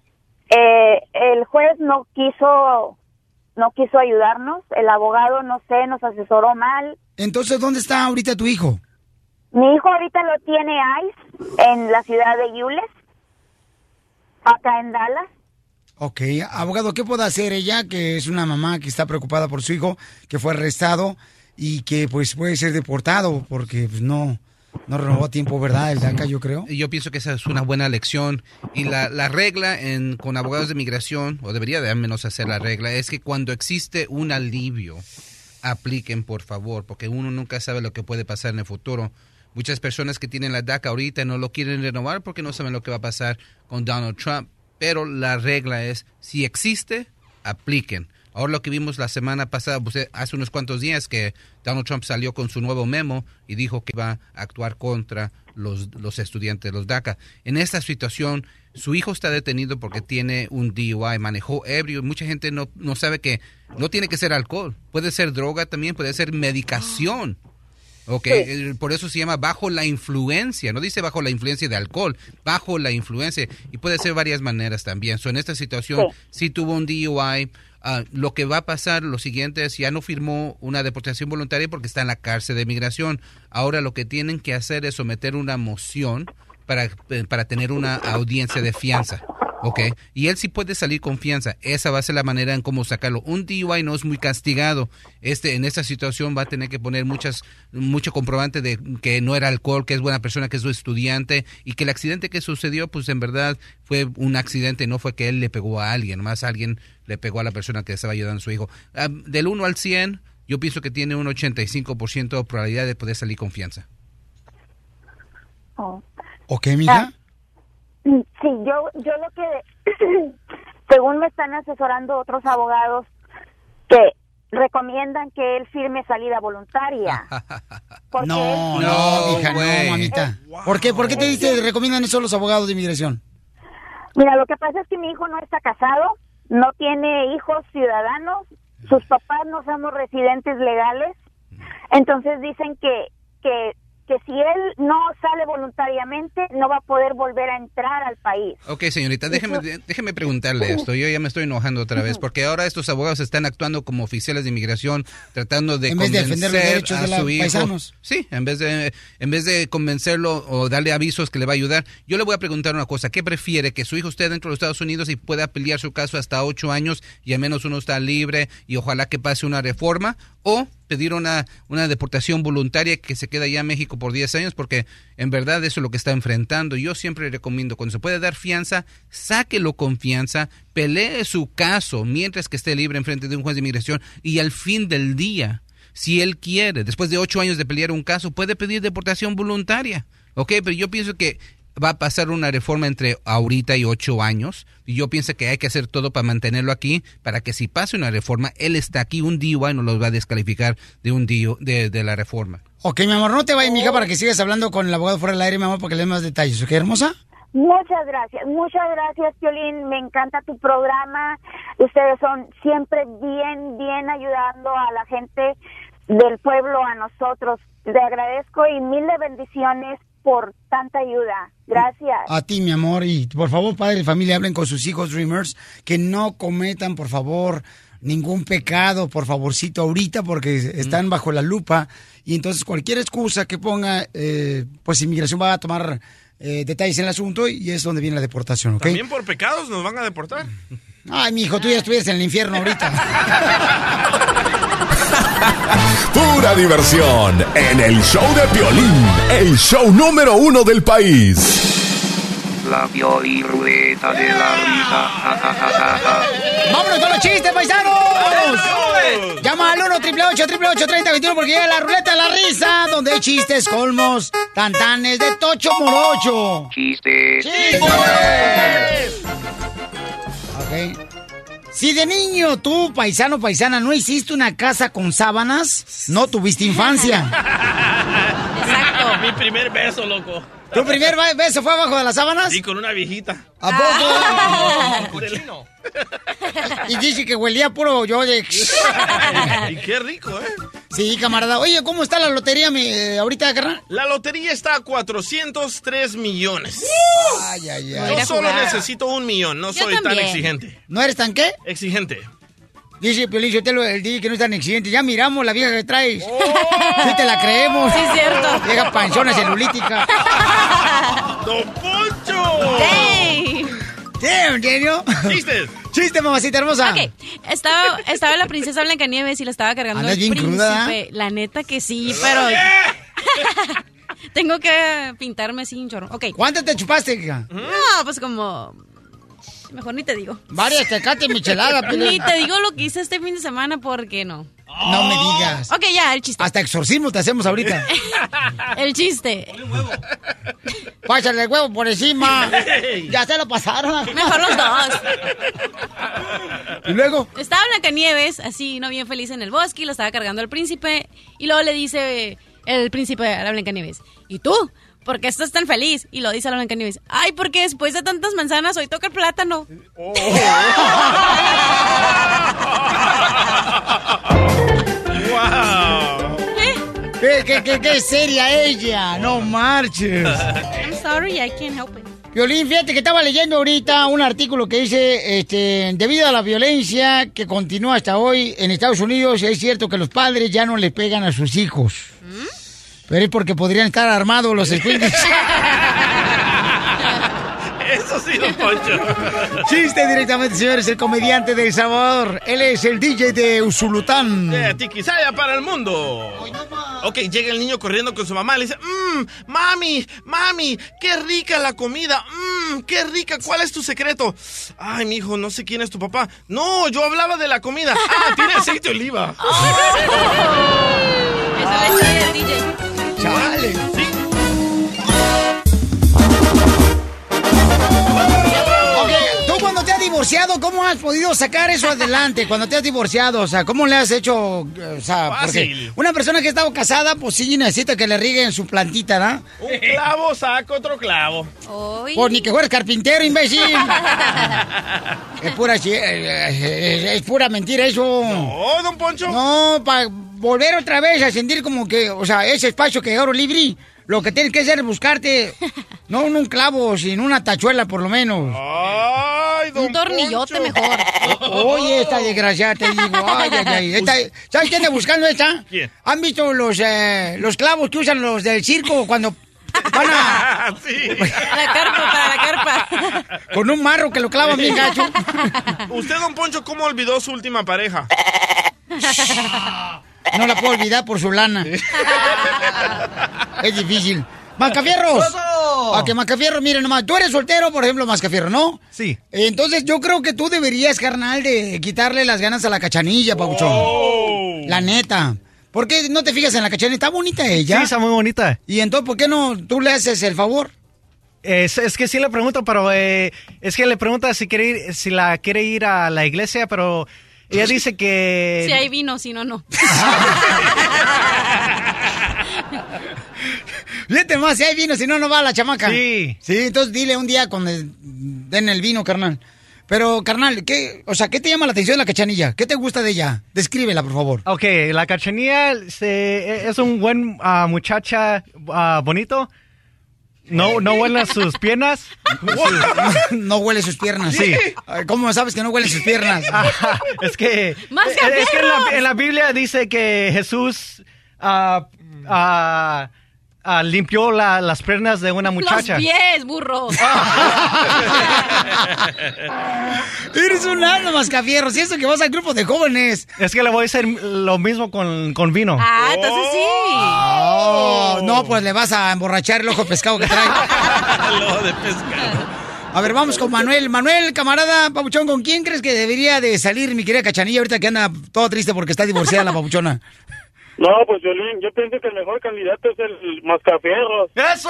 eh, el juez no quiso, no quiso ayudarnos, el abogado, no sé, nos asesoró mal. Entonces, ¿dónde está ahorita tu hijo? Mi hijo ahorita lo tiene ICE en la ciudad de Yules, acá en Dallas. Ok, abogado, ¿qué puede hacer ella, que es una mamá que está preocupada por su hijo, que fue arrestado y que pues puede ser deportado porque pues, no, no renovó tiempo, ¿verdad? El DACA, yo creo. Yo pienso que esa es una buena lección. Y la, la regla en, con abogados de migración, o debería de al menos hacer la regla, es que cuando existe un alivio, apliquen por favor, porque uno nunca sabe lo que puede pasar en el futuro. Muchas personas que tienen la DACA ahorita no lo quieren renovar porque no saben lo que va a pasar con Donald Trump. Pero la regla es, si existe, apliquen. Ahora lo que vimos la semana pasada, pues, hace unos cuantos días, que Donald Trump salió con su nuevo memo y dijo que va a actuar contra los, los estudiantes, los DACA. En esta situación, su hijo está detenido porque tiene un DUI, manejó ebrio. Mucha gente no, no sabe que no tiene que ser alcohol, puede ser droga también, puede ser medicación. Ok, por eso se llama bajo la influencia, no dice bajo la influencia de alcohol, bajo la influencia, y puede ser varias maneras también. So, en esta situación, si tuvo un DUI, ah, lo que va a pasar, lo siguiente es, ya no firmó una deportación voluntaria porque está en la cárcel de migración. Ahora lo que tienen que hacer es someter una moción para, eh, para tener una audiencia de fianza. Ok, y él sí puede salir con fianza. Esa va a ser la manera en cómo sacarlo. Un DUI no es muy castigado. Este, en esta situación va a tener que poner muchas, mucho comprobante de que no era alcohol, que es buena persona, que es un estudiante y que el accidente que sucedió, pues en verdad fue un accidente, no fue que él le pegó a alguien, más alguien le pegó a la persona que estaba ayudando a su hijo. Ah, del 1 al 100, yo pienso que tiene un 85% de probabilidad de poder salir con fianza. Oh. Ok, mija. Sí, yo, yo lo que, [CLEARS THROAT] según me están asesorando otros abogados, que recomiendan que él firme salida voluntaria. [LAUGHS] No, él- no, hija, no, mamita. ¿Por qué? ¿Por qué te dice, recomiendan eso los abogados de inmigración? Mira, lo que pasa es que mi hijo no está casado, no tiene hijos ciudadanos, sus papás no somos residentes legales, entonces dicen que, que, que si él no sale voluntariamente, no va a poder volver a entrar al país. Ok, señorita, déjeme, déjeme preguntarle esto. Yo ya me estoy enojando otra vez porque ahora estos abogados están actuando como oficiales de inmigración, tratando de En vez de convencer defender los derechos a de su hijo. paisanos. Sí, en vez de en vez de convencerlo o darle avisos que le va a ayudar. Yo le voy a preguntar una cosa. ¿Qué prefiere? ¿Que su hijo esté dentro de los Estados Unidos y pueda pelear su caso hasta ocho años y al menos uno está libre y ojalá que pase una reforma? ¿O pedir una, una deportación voluntaria que se queda allá en México por 10 años? Porque en verdad eso es lo que está enfrentando. Yo siempre recomiendo, cuando se puede dar fianza, sáquelo con fianza, pelee su caso mientras que esté libre en frente de un juez de inmigración y al fin del día, si él quiere, después de ocho años de pelear un caso, puede pedir deportación voluntaria. ¿Ok? Pero yo pienso que va a pasar una reforma entre ahorita y ocho años. Y yo pienso que hay que hacer todo para mantenerlo aquí, para que si pase una reforma, él está aquí, un DUI no los va a descalificar de un DUI, de, de la reforma. Ok, mi amor, no te vayas, mija, para que sigas hablando con el abogado fuera del aire, mi amor, para que le dé más detalles. ¿Ok, hermosa? Muchas gracias, muchas gracias, Piolín. Me encanta tu programa. Ustedes son siempre bien, bien ayudando a la gente del pueblo, a nosotros. Le agradezco y mil de bendiciones por tanta ayuda. Gracias. A ti, mi amor, y por favor, padre y familia, hablen con sus hijos Dreamers, que no cometan, por favor, ningún pecado, por favorcito, ahorita, porque están bajo la lupa, y entonces cualquier excusa que ponga, eh, pues inmigración va a tomar eh, detalles en el asunto, y es donde viene la deportación, ¿ok? También por pecados nos van a deportar. Ay, mi hijo, tú ya estuvieras en el infierno ahorita. [LAUGHS] Pura diversión en el show de Piolín, el show número uno del país. La Piolirrueta de la risa. Ja, ja, ja, ja, ja. ¡Vámonos con los chistes, paisanos! Llama al 1 888 3021 porque llega la ruleta de la risa, donde hay chistes, colmos, tantanes de Tocho Morocho. Chistes. Ok. Si de niño tú, paisano, paisana, no hiciste una casa con sábanas, no tuviste [LAUGHS] infancia. Exacto. Mi primer beso, loco. ¿Tu primer ba- beso fue abajo de las sábanas? Sí, con una viejita. ¿A poco? Y dice que huelía puro yo de... [LAUGHS] y qué rico, ¿eh? Sí, camarada. Oye, ¿cómo está la lotería mi, eh, ahorita, carnal? La lotería está a 403 millones. Ay, ay, ay. Yo solo necesito un millón, no Yo soy tan exigente. ¿No eres tan qué? Exigente. Dice Piolín Sotelo, el día que no está en accidente. Ya miramos la vieja que traes. Sí te la creemos. Sí, cierto. Vieja panzona celulítica. [LAUGHS] ¡Don Poncho! ¡Ey! ¿Sí, en serio? ¡Chistes! Chiste, mamacita hermosa. Ok, estaba, estaba la princesa Blancanieves y la estaba cargando Andas el bien príncipe. cruda, La neta que sí, pero... [LAUGHS] Tengo que pintarme así un chorro. Ok. ¿Cuántas te chupaste, hija? No, pues como... Mejor ni te digo. Varias tecate michelada, [LAUGHS] Piolín. Ni te digo lo que hice este fin de semana porque no. No me digas. Ok, ya, el chiste. Hasta exorcismo te hacemos ahorita. [LAUGHS] El chiste. Pásale el huevo por encima. Ya se lo pasaron. Mejor los dos. Y luego. Estaba Blancanieves, así, no bien feliz en el bosque, y lo estaba cargando al príncipe. Y luego le dice el príncipe a la Blancanieves, ¿y tú? ¿Por qué estás tan feliz? Y lo dice a la Blancanieves, ay, porque después de tantas manzanas hoy toca el plátano. ¡Wow! ¿Qué, qué, qué, qué seria ella? No marches. I'm sorry, I can't help it. Violín, fíjate que estaba leyendo ahorita un artículo que dice, este, debido a la violencia que continúa hasta hoy en Estados Unidos, es cierto que los padres ya no le pegan a sus hijos. Pero es porque podrían estar armados los escuintes. [LAUGHS] Eso sí, Don Poncho. Chiste directamente, señores, el comediante del Salvador. Él es el DJ de Usulután. De Tiquisaya para el mundo. Ok, llega el niño corriendo con su mamá y le dice, mmm, mami, mami, qué rica la comida, mmm, qué rica, ¿cuál es tu secreto? Ay, mi hijo, no sé quién es tu papá. No, yo hablaba de la comida. Ah, tiene aceite de oliva. [LAUGHS] Esa es del DJ. Chale. Divorciado, ¿cómo has podido sacar eso adelante? Cuando te has divorciado, o sea, ¿cómo le has hecho? O sea, porque una persona que ha estado casada, pues sí necesita que le rieguen su plantita, ¿no? Un clavo saca otro clavo. Pues ni que fueras carpintero, imbécil. es pura, eh, eh, es pura mentira eso. No, don Poncho. No, para volver otra vez a sentir como que, o sea, ese espacio que oro libre, lo que tienes que hacer es buscarte, no en un clavo, sino una tachuela por lo menos. Don Un tornillote Poncho. mejor. [LAUGHS] Oye, esta desgraciada, te digo, ay, ay, ay. esta- ¿Sabes quién está buscando esta? ¿Quién? ¿Han visto los, eh, los clavos que usan los del circo cuando van a... [LAUGHS] sí. La carpa, para la carpa. [LAUGHS] con un marro que lo clavan bien gacho? ¿Usted, don Poncho, cómo olvidó su última pareja? No la puedo olvidar por su lana. es difícil. ¡Mascafierros! A que Mascafierro, miren nomás, tú eres soltero, por ejemplo, Mascafierro, ¿no? Sí. Entonces yo creo que tú deberías, carnal, de quitarle las ganas a la cachanilla, papuchón. Oh. La neta. ¿Por qué no te fijas en la cachanilla? Está bonita ella. Sí, está muy bonita. ¿Y entonces por qué no tú le haces el favor? Es, es que sí le pregunto, pero eh, es que le pregunta si quiere ir, si la quiere ir a la iglesia, pero ella [LAUGHS] dice que Si hay vino, si no, no. [LAUGHS] [LAUGHS] Fíjate más, si hay vino, si no, no va la chamaca. Sí. Sí, entonces dile un día cuando den el vino, carnal. Pero, carnal, ¿qué, o sea, ¿qué te llama la atención de la cachanilla? ¿Qué te gusta de ella? Descríbela, por favor. Ok, la cachanilla se- es un buen ah, muchacha ah, bonito. No, no huelen sus piernas. [LAUGHS] no huele sus piernas. Sí. ¿Cómo sabes que no huele sus piernas? [LAUGHS] Ajá, es que, ¡Más es, es que en, la, en la Biblia dice que Jesús ah, ah, ah, limpió la- las piernas de una muchacha. Los pies, burro. [LAUGHS] Eres un alma, mascafierro. Si eso que vas al grupo de jóvenes. Es que le voy a hacer lo mismo con, con vino. Ah, entonces sí. Oh, no, pues le vas a emborrachar el ojo de pescado que trae. [LAUGHS] Lo de pescado. A ver, vamos con Manuel. Manuel, camarada, papuchón, ¿con quién crees que debería de salir mi querida cachanilla ahorita que anda todo triste porque está divorciada la papuchona? No, pues Violín, yo pienso que el mejor candidato es el Mascafierros. ¡Eso!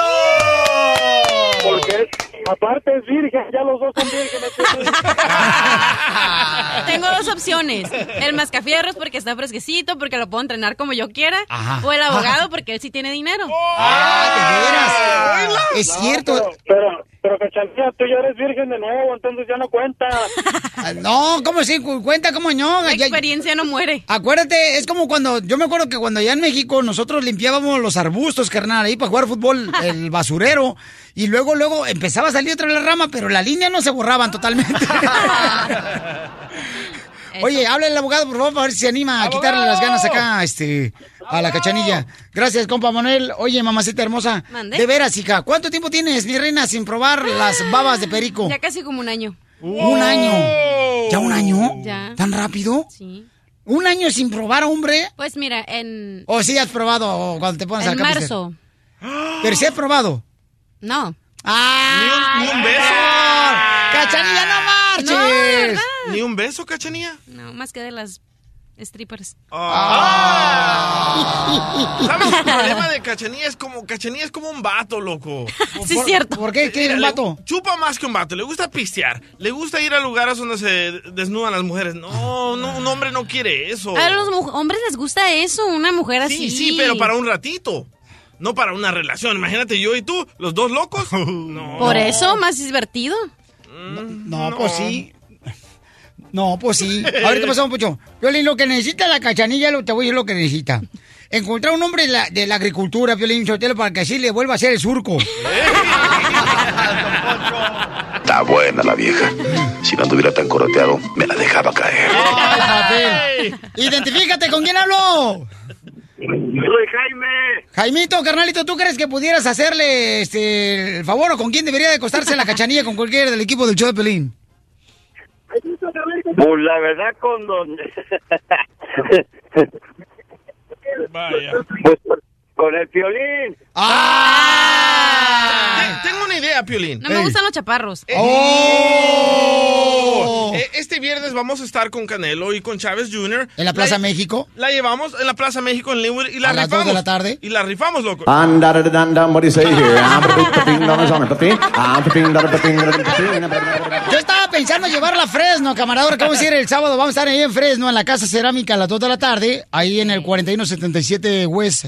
Porque es- aparte es virgen, ya los dos son vírgenes. [LAUGHS] Tengo dos opciones. El mascafierros porque está fresquecito, porque lo puedo entrenar como yo quiera. Ajá. O el abogado porque él sí tiene dinero. ¡Ah, de veras! Es cierto. Pero, pero Cachanilla, tú ya eres virgen de nuevo, entonces ya no cuenta. Ah, [LAUGHS] No, ¿cómo sí? Cu- Cuenta cómo no. La Ya- experiencia no muere. Acuérdate, es como cuando, yo me acuerdo que cuando allá en México nosotros limpiábamos los arbustos, carnal, ahí para jugar fútbol, [LAUGHS] el basurero, y luego, luego empezaba a salir otra vez la rama, pero la línea no se borraban totalmente. [LAUGHS] [LAUGHS] Oye, habla el abogado, por favor, para ver si se anima a quitarle las ganas acá este, a la cachanilla. Gracias, compa Manuel. Oye, mamacita hermosa. ¿Mande? De veras, hija, ¿cuánto tiempo tienes, mi reina, sin probar las babas de perico? Ya casi como un año. Un año. ¿Ya un año? Ya. ¿Tan rápido? Sí. ¿Un año sin probar, hombre? Pues mira, en, ¿O sí has probado cuando te pones en pues, marzo. [GASPS] Pero sí has probado. No. ¡Ah! Ni un beso. ¡Cachanilla, no marches! No, de verdad. ¿Ni un beso, cachanilla? No, más que de las strippers. Ah. [LAUGHS] ¿Sabes el problema de Cachanilla? Es como, Cachanilla es como un vato, loco. Sí, es cierto. ¿Por qué? ¿Qué es un vato? Chupa más que un vato. Le gusta pistear. Le gusta ir a lugares donde se desnudan las mujeres. No, no un hombre no quiere eso. A los hombres les gusta eso, una mujer así. Sí, sí, pero para un ratito. No para una relación. Imagínate yo y tú, los dos locos. [LAUGHS] No. Por eso, más divertido. No, pues sí. No, pues sí. A ver qué pasó, Pucho. Violín, lo que necesita la cachanilla, lo, te voy a decir lo que necesita. Encontrar un hombre de la, de la agricultura, Violín Sotelo, para que así le vuelva a hacer el surco. [LAUGHS] Está buena la vieja. Si no anduviera tan coroteado, me la dejaba caer. ¡Ay, papel! ¡Identifícate! ¿Con quién hablo? Soy Jaime. Jaimito, carnalito, ¿tú crees que pudieras hacerle este, el favor o con quién debería de acostarse la cachanilla con cualquiera del equipo del show de Pelín? Pues la verdad con don... [LAUGHS] Vaya. Pues con el violín. ¡Ah! Te- Tengo una idea, Piolín. No me gustan los chaparros. ¡Oh! Eh, Este viernes vamos a estar con Canelo y con Chávez Jr. ¿En la Plaza La- México? La llevamos en la Plaza México en Linwood y la ¿A las dos rifamos. de la tarde? Y la rifamos, loco. Ah. What do you say here? [LAUGHS] Yo estaba pensando llevarla a Fresno, camarada. Ahora que vamos a ir el sábado, vamos a estar ahí en Fresno, en la Casa Cerámica a las 2 de la tarde, ahí en el 4177 West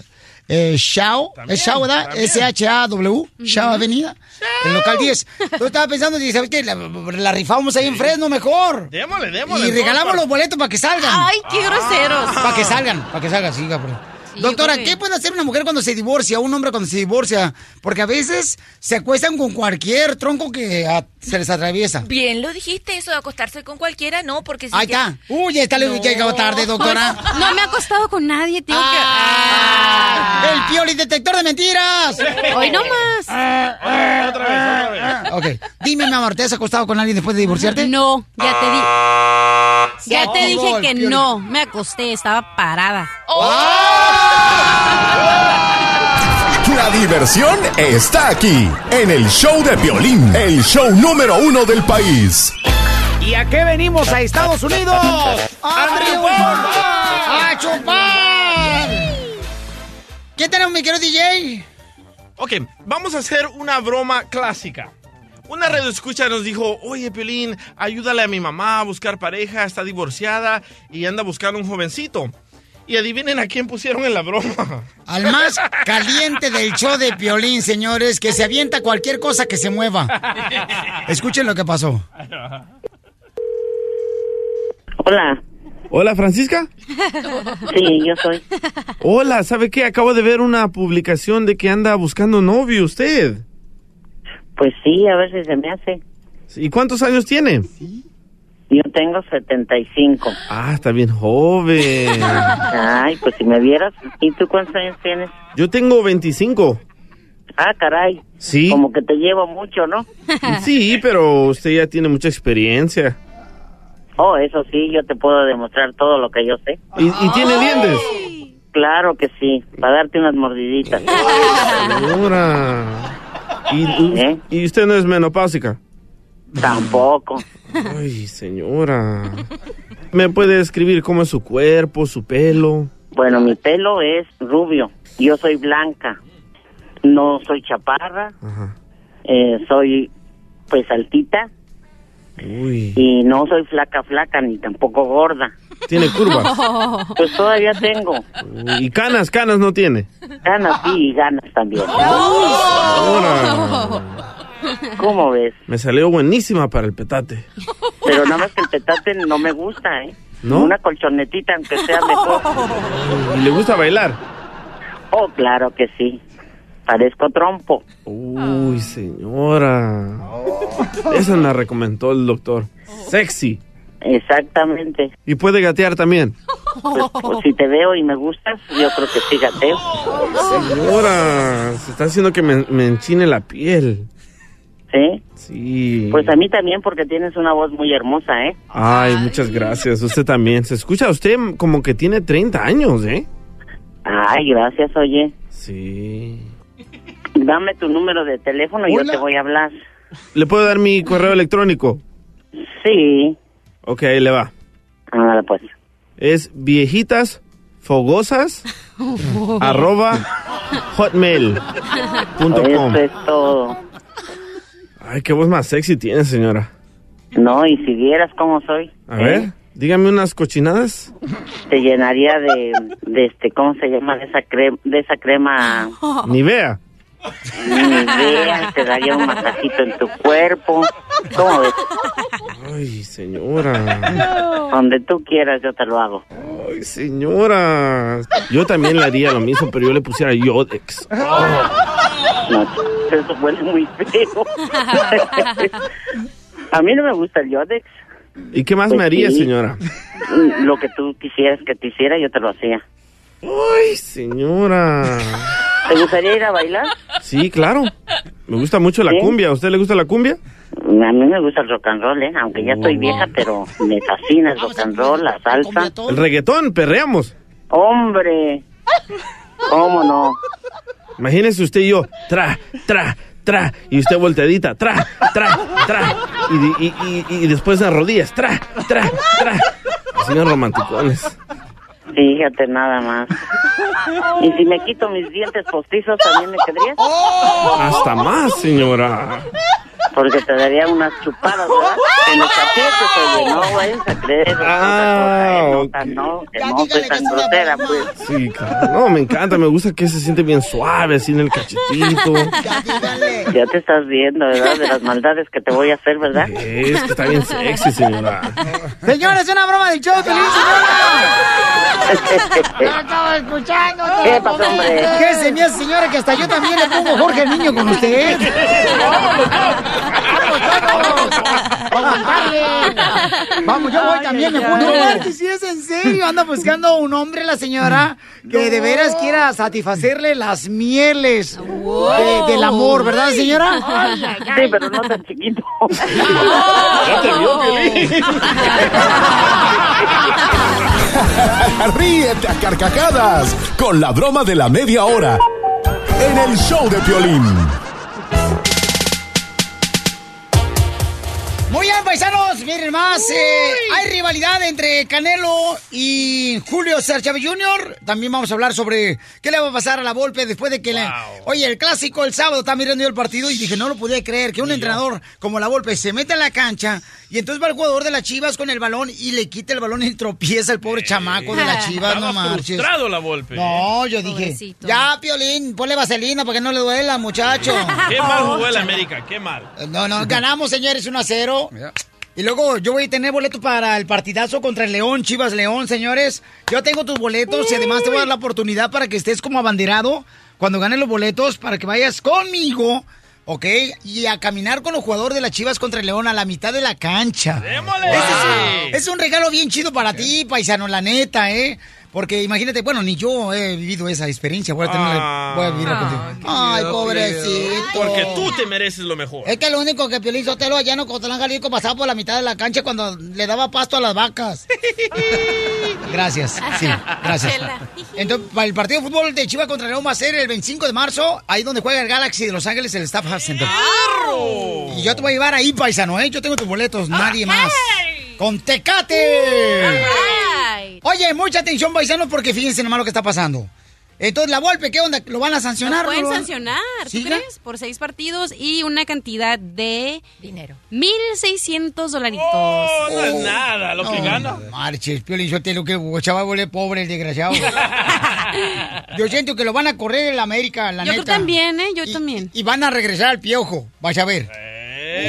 eh, Shaw. ¿Es Shaw, verdad? S-H-A-W, Shaw Avenida, el local 10. Yo estaba pensando, dije, ¿sabes qué? La, la rifamos ahí en Fresno mejor. Démosle, démosle. Y regalamos los boletos para que salgan. Ay, qué groseros. Para que salgan, para que salgan, sí, cabrón. Doctora, que- ¿qué puede hacer una mujer cuando se divorcia, un hombre cuando se divorcia? Porque a veces se acuestan con cualquier tronco que ah, se les atraviesa. Bien, lo dijiste, eso de acostarse con cualquiera, no, porque si Ahí ya- está. Uy, ya está, No. llegado tarde, doctora. No me he acostado con nadie, tengo Ah, ¡El pioli detector de mentiras! Hoy no más. Otra vez, otra vez. Ok, dime, mi amor, ¿te has acostado con alguien después de divorciarte? No, ya te di... Ya te acabó dije que no, me acosté, estaba parada. La diversión está aquí, en el show de Piolín, el show número uno del país. ¿Y a qué venimos a Estados Unidos? ¡A triunfar! ¡A chupar! ¿Qué tenemos, mi querido DJ? Ok, vamos a hacer una broma clásica. Una radio escucha nos dijo, oye, Pelín, ayúdale a mi mamá a buscar pareja, está divorciada y anda buscando un jovencito. Y adivinen a quién pusieron en la broma. Al más caliente del show de Piolín, señores, que se avienta cualquier cosa que se mueva. Escuchen lo que pasó. Hola. Hola, Francisca. Sí, yo soy. Hola, ¿sabe qué? Acabo de ver una publicación de que anda buscando novio usted. Pues sí, a ver si se me hace. ¿Y cuántos años tiene? Yo tengo 75. Ah, está bien joven. Ay, pues si me vieras. ¿Y tú cuántos años tienes? Yo tengo 25. Ah, caray. Sí. Como que te llevo mucho, ¿no? Sí, pero usted ya tiene mucha experiencia. Oh, eso sí, yo te puedo demostrar todo lo que yo sé. ¿Y, y tiene dientes? Claro que sí, para darte unas mordiditas. Señora. ¿Y, ¿Eh? y usted no es menopáusica? Tampoco. Ay, señora. ¿Me puede describir cómo es su cuerpo, su pelo? Bueno, mi pelo es rubio. Yo soy blanca. No soy chaparra. Eh, soy pues altita. Uy. Y no soy flaca, flaca, ni tampoco gorda. ¿Tiene curvas? [LAUGHS] Pues todavía tengo. Uy, ¿Y canas, canas no tiene? Ganas sí y ganas también. [LAUGHS] ¿Cómo ves? Me salió buenísima para el petate. Pero nada más que el petate no me gusta, ¿eh? ¿No? Una colchonetita, aunque sea mejor. [LAUGHS] ¿Y le gusta bailar? Oh, claro que sí. Parezco trompo. Uy, señora. Esa me la recomendó el doctor. Sexy. Exactamente. Y puede gatear también. Pues, pues, si te veo y me gustas, yo creo que sí gateo. Señora, se está haciendo que me, me enchine la piel. ¿Sí? Sí. Pues a mí también porque tienes una voz muy hermosa, ¿eh? Ay, muchas gracias. Usted también. Se escucha usted como que tiene 30 años, ¿eh? Ay, gracias, oye. Sí. Dame tu número de teléfono y yo te voy a hablar. ¿Le puedo dar mi correo electrónico? Sí. Ok, ahí le va. Ándale, pues. Es viejitas fogosas [LAUGHS] arroba hotmail.com. Eso es todo. Ay, qué voz más sexy tiene, señora. No, y si vieras cómo soy, A ver, dígame unas cochinadas. te llenaría de, de este, ¿cómo se llama? De esa crema, de esa crema. Ni vea. Ni idea, te daría un masajito en tu cuerpo. ¿Cómo ves? Ay, señora. Donde tú quieras, yo te lo hago. Ay, señora. Yo también le haría lo mismo, pero yo le pusiera Yodex. No, eso huele muy feo. [LAUGHS] A mí no me gusta el Yodex. ¿Y qué más Pues me haría, sí. señora? Lo que tú quisieras que te hiciera, yo te lo hacía. Ay, señora. ¿Te gustaría ir a bailar? Sí, claro. Me gusta mucho la ¿Sí? cumbia. ¿A usted le gusta la cumbia? A mí me gusta el rock and roll, ¿eh? Aunque ya estoy vieja, pero me fascina el rock and roll, la salsa. El reggaetón, perreamos. ¡Hombre! ¿Cómo no? Imagínese usted y yo, tra, tra, tra, y usted volteadita, tra, tra, tra, y, y, y, y después las rodillas, tra, tra, tra. Así de romanticones. Fíjate nada más. ¿Y si me quito mis dientes postizos también me quedarías? Hasta más, señora. Porque te daría unas chupadas, ¿verdad? En los cachetes, oye, no vayas a creer. Ah, otra cosa, ¿eh? no, no, que no soy tan grosera, pues. Sí, claro. No, me encanta, me gusta que se siente bien suave, así en el cachetito. [LAUGHS] Ya te estás viendo, ¿verdad? De las maldades que te voy a hacer, ¿verdad? Es que está bien sexy, señora. Señora, es una broma del show, Pelín, señora. estaba escuchando. ¿Qué pasó, hombre? ¿Qué se me hace, señora? Que hasta yo también le pongo Jorge el niño con usted. Vamos, compadre. Vamos, yo voy también, me pongo. No marches, si es en serio. Anda buscando un hombre, la señora, que de veras quiera satisfacerle las mieles de- del amor, ¿verdad, señora? Sí, pero no tan chiquito. Ya te vio. [LAUGHS] Ríete a carcajadas con la broma de la media hora. En el show de Piolín. Miren más. eh, hay rivalidad entre Canelo y Julio César Chávez Jr. También vamos a hablar sobre qué le va a pasar a la Volpe después de que le... Oye, el clásico el sábado estaba mirando yo el partido y dije, no lo podía creer, que un entrenador como la Volpe se mete a la cancha y entonces va el jugador de las Chivas con el balón y le quita el balón y tropieza el pobre chamaco de las [LAUGHS] Chivas, no marches. frustrado la Volpe. No, yo dije, ya, Piolín, ponle vaselina para que no le duela, muchacho. [LAUGHS] Qué mal jugó el América, qué mal. No, no, ganamos, señores, 1 a 0. Y luego yo voy a tener boletos para el partidazo contra el León, Chivas León, señores. Yo tengo tus boletos y además te voy a dar la oportunidad para que estés como abanderado cuando ganes los boletos para que vayas conmigo, ¿ok? Y a caminar con los jugadores de las Chivas contra el León a la mitad de la cancha. Es, un, es un regalo bien chido para ti, paisano, la neta, ¿eh? Porque imagínate, bueno, ni yo he vivido esa experiencia. Voy a, tener, voy a vivirla contigo. Ay, pobrecito. Porque tú te mereces lo mejor. Es que lo único que Piolín Sotelo allá en Ocotlán, Jalisco pasaba por la mitad de la cancha cuando le daba pasto a las vacas. [LAUGHS] Gracias, sí, gracias. Entonces, para el partido de fútbol de Chivas contra León va a ser el 25 de marzo, ahí donde juega el Galaxy de Los Ángeles, el Staff Center. Y yo te voy a llevar ahí, paisano, ¿eh? Yo tengo tus boletos, nadie más. ¡Con Tecate! Oye, mucha atención, paisano, porque fíjense nomás lo que está pasando. Entonces, la Volpe, ¿qué onda? ¿Lo van a sancionar? Nos pueden ¿No lo van- sancionar, ¿tú ¿Sí, crees? Por seis partidos y una cantidad de... Dinero. 1.600 dolaritos. Oh, no es nada lo que No, gana. Marches, Piolín Sotelo, que chaval pobre el desgraciado. [LAUGHS] Yo siento que lo van a correr en la América, la Yo neta. creo también, ¿eh? Yo Y- también. Y van a regresar al piojo, vas a ver. Eh,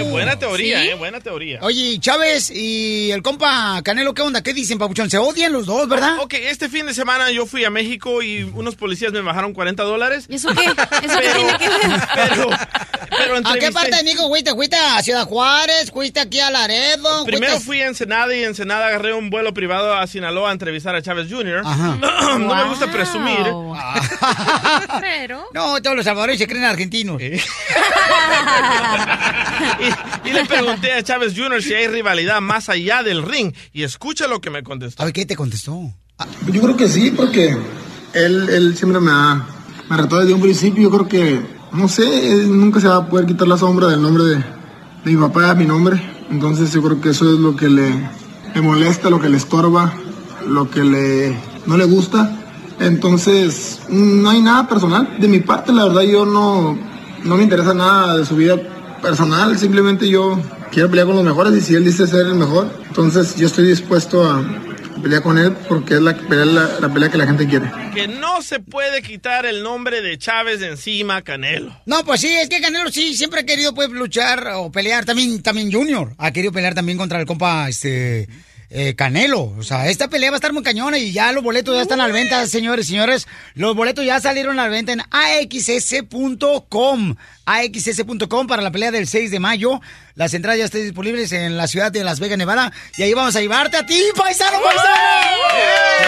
buena teoría, ¿Sí? eh, buena teoría. Oye, Chávez y el compa Canelo, ¿qué onda? ¿Qué dicen, papuchón? Se odian los dos, ¿verdad? Ok, este fin de semana yo fui a México y unos policías me bajaron 40 dólares. ¿Y eso qué? ¿Eso qué tiene que ver? Pero, pero ¿A qué parte de México fuiste? ¿Fuiste a Ciudad Juárez? ¿Fuiste aquí a Laredo? Primero ¿Fuiste- fui a Ensenada y en Ensenada agarré un vuelo privado a Sinaloa a entrevistar a Chávez Jr. Ajá. [CLEARS THROAT] no me gusta presumir. [LAUGHS] Pero. No, todos los salvadoreños se creen argentinos. [LAUGHS] [LAUGHS] Y le pregunté a Chávez Jr. si hay rivalidad más allá del ring. Y escucha lo que me contestó. A ver, ¿qué te contestó? Yo creo que sí, porque él, él siempre me ha, me retó desde un principio. Yo creo que, no sé, él nunca se va a poder quitar la sombra del nombre de, de mi papá, mi nombre. Entonces yo creo que eso es lo que le, le molesta, lo que le estorba, lo que le, no le gusta. Entonces, no hay nada personal. De mi parte, la verdad, yo no, no me interesa nada de su vida personal. Simplemente yo quiero pelear con los mejores y si él dice ser el mejor, entonces yo estoy dispuesto a pelear con él porque es la pelea, la, la pelea que la gente quiere. Que no se puede quitar el nombre de Chávez de encima, Canelo. No, pues sí, es que Canelo sí siempre ha querido pues luchar o pelear. También, también Junior ha querido pelear también contra el compa este eh, Canelo. O sea, esta pelea va a estar muy cañona y ya los boletos ya están a la venta, señores y señores. Los boletos ya salieron a la venta en axs.com. axs.com para la pelea del 6 de mayo. Las entradas ya están disponibles en la ciudad de Las Vegas, Nevada. Y ahí vamos a llevarte a ti, paisano, paisano.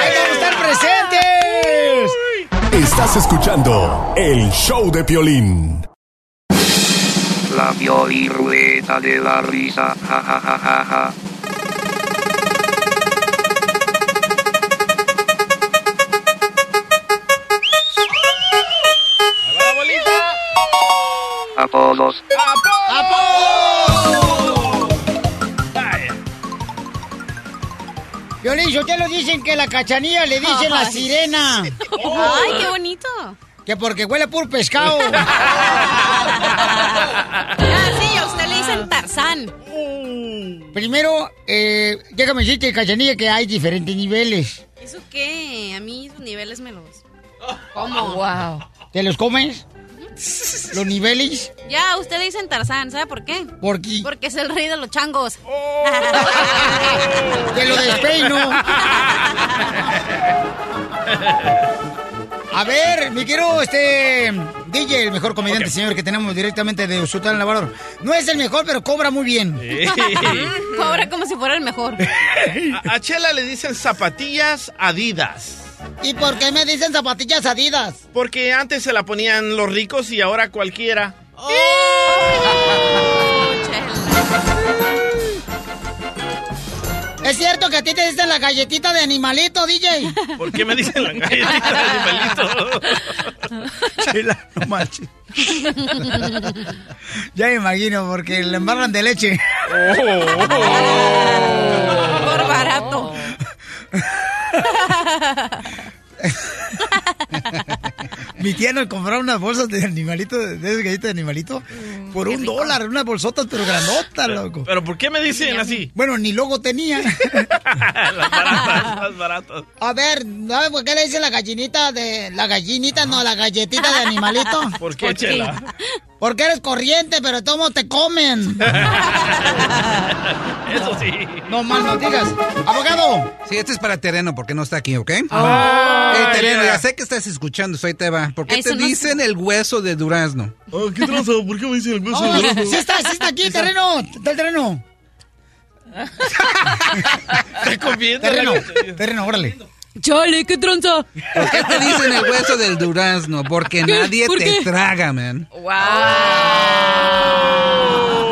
Ahí vamos a estar presentes. Estás escuchando el show de Piolín. La Piolirrueta de la risa. Ja, ja, ja, ja. Apodos. Violín, te lo dicen que la cachanilla le dicen la sirena. Ay, qué bonito. Que porque huele puro pescado. [LAUGHS] Ah, sí, a usted le dicen Tarzán. Primero, eh, déjame decirte, cachanilla, que hay diferentes niveles. ¿Eso qué? A mí sus niveles me los... ¿Cómo? Wow. ¿Te los comes? [LAUGHS] ¿Los niveles? Ya, usted le dicen Tarzán, ¿sabe por qué? ¿Por qué? Porque es el rey de los changos. Te lo despeino. [LAUGHS] A ver, mi quiero este DJ, el mejor comediante, señor, que tenemos directamente de Usultán Lavador. No es el mejor, pero cobra muy bien. [LAUGHS] Cobra como si fuera el mejor. A, a Chela le dicen zapatillas Adidas. ¿Y por qué me dicen zapatillas Adidas? Porque antes se la ponían los ricos y ahora cualquiera. ¿Es cierto que a ti te dicen la galletita de animalito, DJ? ¿Por qué me dicen la galletita de animalito? Chela, no manches. ya me imagino, porque le embarran de leche. [LAUGHS] Por barato. [LAUGHS] Mi tía nos compró unas bolsas de animalito, de galletas de animalito, por un dólar, unas bolsotas, pero grandotas, loco. ¿Pero por qué me dicen así? Bueno, ni logo tenía. [LAUGHS] las baratas, las baratas. A ver, ¿sabes por qué le dicen la gallinita de... La gallinita, no, la galletita de animalito? ¿Por qué, Chela? Porque eres corriente, pero todos te comen. [LAUGHS] Eso sí. No mal no digas. Abogado. Sí, este es para terreno porque no está aquí, ¿ok? Ah, Eh, terreno, ya. ya sé que estás escuchando, soy Teba. ¿Por qué Eso te no dicen el hueso de durazno? Oh, ¿Qué tranza? ¿Por qué me dicen el hueso Oh, sí está, sí está aquí, terreno. Está el terreno. [LAUGHS] Está comiendo. Terreno, terreno, órale. Chale, ¿qué tronza? ¿Por qué te dicen el hueso del durazno? Porque ¿Qué? nadie ¿Por te qué? traga, man.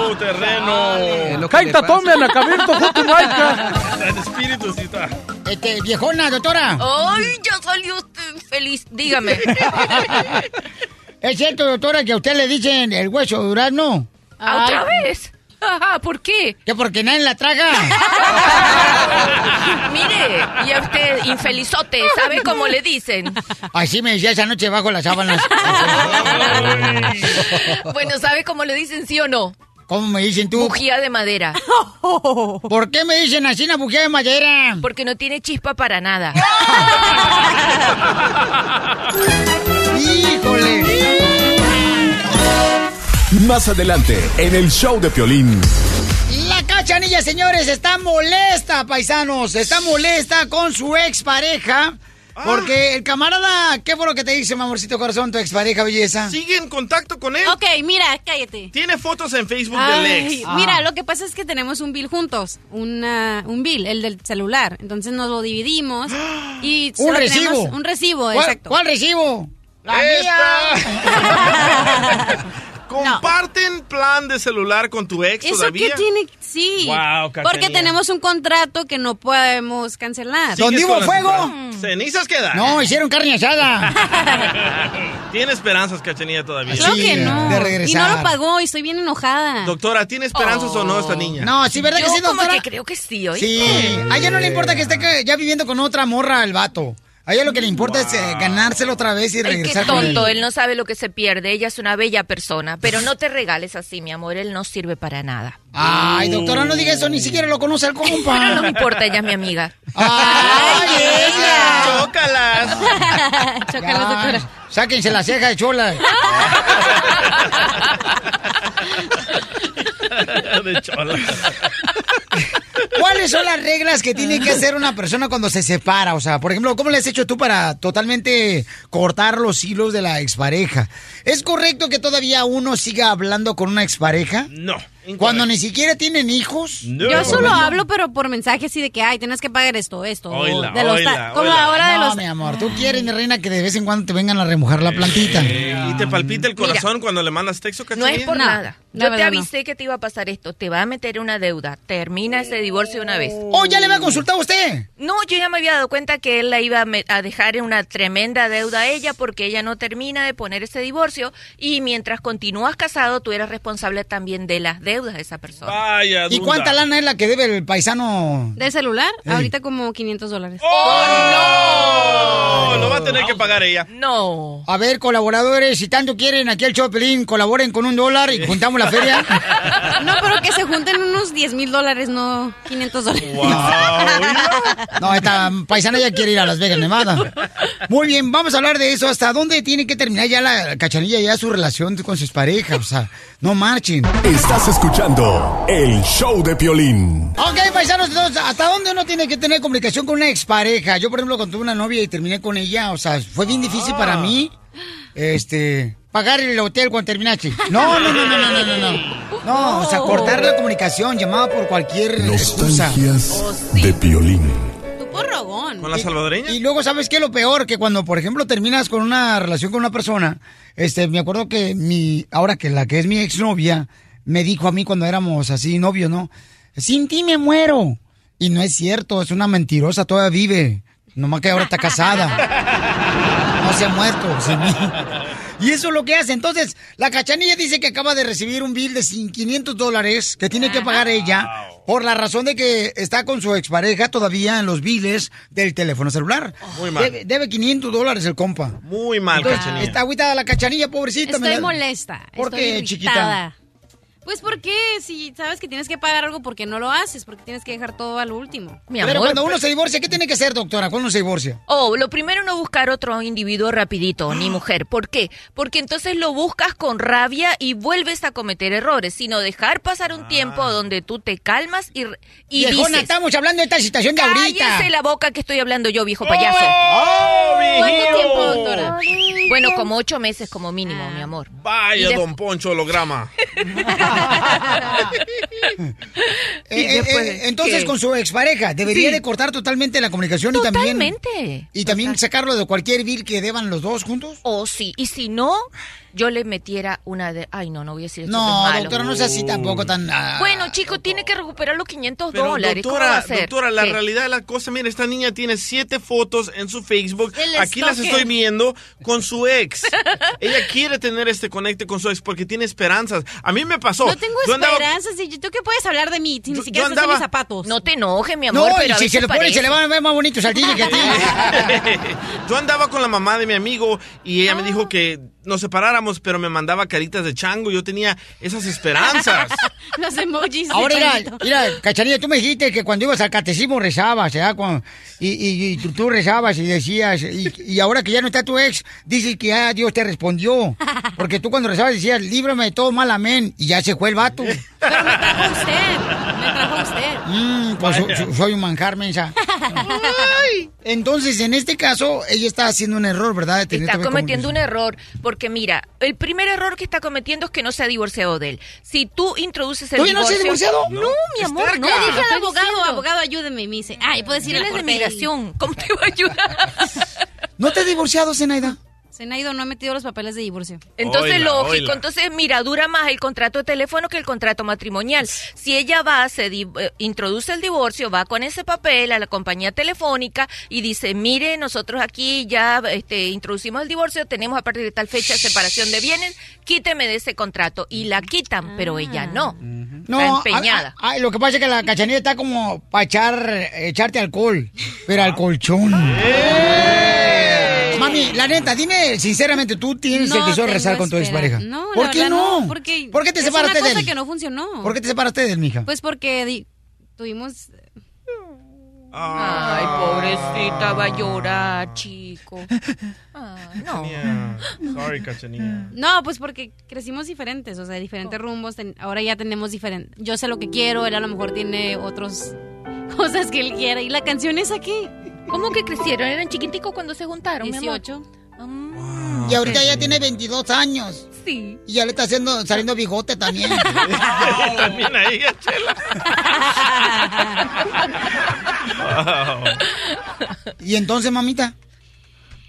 Oh, terreno. Lo que le Kaita pasa. tome a Cabirto junto Maica. El espíritu sí está. Este, viejona, doctora. Ay, ya salió usted feliz. Dígame. [LAUGHS] ¿Es cierto, doctora, que a usted le dicen el hueso de durazno? ¿Otra vez? [LAUGHS] ¿por qué? Que porque nadie la traga. [LAUGHS] Mire, y a usted, infelizote, ¿sabe cómo le dicen? Así me decía esa noche bajo las sábanas. [LAUGHS] Bueno, ¿sabe cómo le dicen, sí o no? ¿Cómo me dicen tú? Bujía de madera. ¿Por qué me dicen así una bujía de madera? Porque no tiene chispa para nada. ¡Híjole! Más adelante, en el show de Piolín. La cachanilla, señores, está molesta, paisanos. Está molesta con su expareja. Porque el camarada, ¿qué fue lo que te dice, mi amorcito corazón, tu expareja, belleza? ¿Sigue en contacto con él? Ok, mira, cállate. Tiene fotos en Facebook del ex. Mira, lo que pasa es que tenemos un bill juntos, una, un bill, el del celular. Entonces nos lo dividimos [GASPS] y Un recibo. tenemos un recibo, ¿Cuál- exacto. ¿Cuál recibo? La [LAUGHS] [LAUGHS] ¿Comparten plan de celular con tu ex ¿Eso todavía? qué tiene? Sí. Wow, porque tenemos un contrato que no podemos cancelar. ¿Sigues con las- ¿Cenizas queda? No, hicieron carne asada. [LAUGHS] Tiene esperanzas, Cachanilla, todavía. Claro que no. Y no lo pagó y estoy bien enojada. Doctora, ¿tiene esperanzas o no esta niña? No, sí, ¿verdad Yo que sí, como doctora? que creo que sí, ¿oíste? Sí, a ella no le importa que esté ya viviendo con otra morra el vato. A ella lo que le importa es eh, ganárselo otra vez y regresar con él. tonto, él no sabe lo que se pierde. Ella es una bella persona, pero no te regales así, mi amor. Él no sirve para nada. Ay, doctora, no diga eso, ni siquiera lo conoce el compa. [LAUGHS] Pero no me importa, ella es mi amiga. ¡Ay, ella! ¡Chócalas! [LAUGHS] Chócalas, doctora. Sáquense la ceja de chola. [LAUGHS] de chola. ¿Cuáles son las reglas que tiene que hacer una persona cuando se separa? O sea, por ejemplo, ¿cómo le has hecho tú para totalmente cortar los hilos de la expareja? ¿Es correcto que todavía uno siga hablando con una expareja? No. Cuando ni siquiera tienen hijos. Yo solo hablo, pero por mensaje así de que, ay, tienes que pagar esto, esto. Oila, de los oila, ta- como oila. ahora de No, los... mi amor, tú quieres, mi reina, que de vez en cuando te vengan a remojar la plantita. ¿Y te palpita el corazón cuando le mandas texto, No Cachanilla? es por No, nada. Yo te no. avisé que te iba a pasar esto. Te va a meter una deuda. Termina ese divorcio de una vez. ¡Oh, ya le había consultado a usted! No, yo ya me había dado cuenta que él la iba a, a dejar en una tremenda deuda a ella porque ella no termina de poner ese divorcio y mientras continúas casado tú eres responsable también de las deudas de esa persona. Vaya, ¿Y cuánta lana es la que debe el paisano? ¿De celular? Ahorita como 500 dólares. ¡Oh, no! Lo va a tener que pagar ella. No. A ver, colaboradores, si tanto quieren aquí el Chopelín, colaboren con un dólar y juntamos la feria. [LAUGHS] No, pero que se junten unos 10 mil dólares, no 500 dólares. [LAUGHS] No, esta paisana ya quiere ir a Las Vegas, Nevada. Muy bien, vamos a hablar de eso. ¿Hasta dónde tiene que terminar ya la cachanilla, ya su relación con sus parejas? O sea, no marchen. Estás escuchando el show de Piolín. Ok, paisanos, entonces, ¿hasta dónde uno tiene que tener comunicación con una expareja? Yo, por ejemplo, cuando tuve una novia y terminé con ella, o sea, fue bien difícil para mí, este, pagar el hotel cuando terminaste. No, no, no, no, no, no, no, no. No, o sea, cortar la comunicación, llamaba por cualquier excusa. Nostalgias de Piolín. Tú por rogón. ¿Con la salvadoreña? Y luego, ¿sabes qué? Lo peor, que cuando, por ejemplo, terminas con una relación con una persona, este, me acuerdo que mi, ahora que la que es mi exnovia, me dijo a mí cuando éramos así novios, ¿no? Sin ti me muero. Y no es cierto, es una mentirosa, todavía vive. Nomás que ahora está casada. No se ha muerto sin mí. Y eso es lo que hace. Entonces, la cachanilla dice que acaba de recibir un bill de 500 dólares que tiene que pagar ella por la razón de que está con su expareja todavía en los biles del teléfono celular. Muy mal. Debe, debe 500 dólares el compa. Muy mal, Entonces, Cachanilla. está agüitada la cachanilla, pobrecita. Estoy me la- molesta. ¿Por estoy qué, chiquita? Pues porque si sabes que tienes que pagar algo, porque no lo haces? Porque tienes que dejar todo al último. Mi Pero amor, cuando uno se divorcia, ¿qué tiene que hacer, doctora? Cuando uno se divorcia. Oh, lo primero no buscar otro individuo rapidito, ni mujer. ¿Por qué? Porque entonces lo buscas con rabia y vuelves a cometer errores, sino dejar pasar un tiempo donde tú te calmas y, y Viejona, dices... estamos hablando de esta situación de ahorita. Cállese la boca que estoy hablando yo, viejo payaso. ¡Oh, ¿Cuánto viejito! tiempo, doctora? Bueno, como ocho meses como mínimo, mi amor. Vaya, don Poncho holograma. [LAUGHS] [LAUGHS] Eh, eh, eh, entonces, ¿qué? con su expareja, debería Sí. de cortar totalmente la comunicación y también. Totalmente. Y también sacarlo de cualquier bill que deban los dos juntos. Oh, sí. Y si no, yo le metiera una de... Ay, no, no voy a decir esto que No, es malo. doctora, no es así tampoco tan. ah, Bueno, chico, tiene que recuperar los 500 Pero, dólares. ¿Cómo va doctora, a ser? doctora, la ¿Qué? realidad de la cosa, mira, esta niña tiene siete fotos en su Facebook. El Aquí las stalker. estoy viendo con su ex. [LAUGHS] Ella quiere tener este conecte con su ex porque tiene esperanzas. A mí me pasó. No tengo Yo andaba- esperanzas y ¿tú qué puedes hablar de mí si ni siquiera en mis zapatos? No te enojes, mi No, amor, y pero a si se veces le pone, se le van a ver más bonitos al DJ que a ti. [LAUGHS] Yo andaba con la mamá de mi amigo y ella me Ah. dijo que nos separáramos, pero me mandaba caritas de chango. Yo tenía esas esperanzas. [LAUGHS] Los emojis. de Ahora, mira, mira, Cachanilla, tú me dijiste que cuando ibas al catecismo rezabas, ¿verdad? Cuando- y, y- y tú, tú rezabas y decías, y, y ahora que ya no está tu ex, dices que ya Dios te respondió. Porque tú cuando rezabas decías, líbrame de todo mal, amén. Y ya se fue el vato. Pero me trajo usted. Me trajo usted. Mm, pues so- so- soy un manjar, mensa. Entonces, en este caso, ella está haciendo un error, ¿verdad? De Está cometiendo un error, porque mira, el primer error que está cometiendo es que no se ha divorciado de él. Si tú introduces el ¿Todavía no se ha divorcio... divorciado? No, mi amor, no. Le dije te al abogado, diciendo. abogado, ayúdeme. Y me dice, ay, puedes ir Él es de migración. ¿Cómo te va a ayudar? [LAUGHS] ¿No te has divorciado, Zenaida? Zenaido no ha metido los papeles de divorcio. Entonces, Oila, lógico. oila. Entonces, mira, dura más el contrato de teléfono que el contrato matrimonial. Si ella va, se di- eh, introduce el divorcio, va con ese papel a la compañía telefónica y dice, mire, nosotros aquí ya este, introducimos el divorcio, tenemos a partir de tal fecha separación de bienes, quíteme de ese contrato. Y la quitan, pero ella no. No, Está empeñada. a- a- a- lo que pasa es que la cachanilla está como para echar, echarte alcohol, pero al colchón. Mami, la neta, dime sinceramente, ¿tú tienes el deseo de rezar con tu espera- expareja? No, la ¿Por qué verdad no? Porque ¿Por qué te es separaste una de cosa él? que no funcionó. ¿Por qué te separaste de él, mija? Pues porque di- tuvimos... Ay, pobrecita, va a llorar, chico. [LAUGHS] Ay, no. Sorry, cachanilla. No, pues porque crecimos diferentes, o sea, diferentes rumbos. ahora ya tenemos diferentes... Yo sé lo que quiero, él a lo mejor tiene otras [LAUGHS] cosas que él quiere. ¿Y la canción es aquí? ¿Cómo que crecieron? ¿Eran chiquiticos cuando se juntaron, mi amor? 18. Y ahorita ya tiene 22 años. Sí. Y ya le está haciendo, saliendo bigote también. [LAUGHS] También a ella, Chela. [LAUGHS] y entonces, mamita.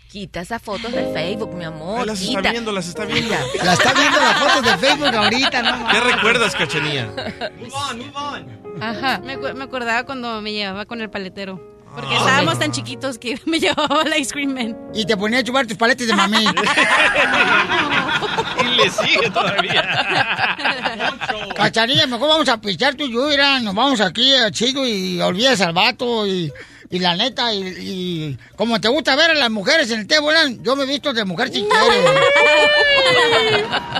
Quita esas fotos de Facebook, mi amor. Ay, las está viendo, las está viendo. La está viendo las fotos de Facebook ahorita, ¿no? ¿Qué recuerdas, cachanilla? Ajá. Me, acu- me acordaba cuando me llevaba con el paletero. Porque Ah. estábamos tan chiquitos que [LAUGHS] me llevaba al ice cream man. Y te ponía a chupar tus paletes de mamey. [LAUGHS] y le sigue todavía. [LAUGHS] Cachanilla, mejor vamos a pichar tú y yo, mira, nos vamos aquí a chido y olvidas al vato y, y la neta, y, y como te gusta ver a las mujeres en el té, volan, yo me he visto de mujer si quieres.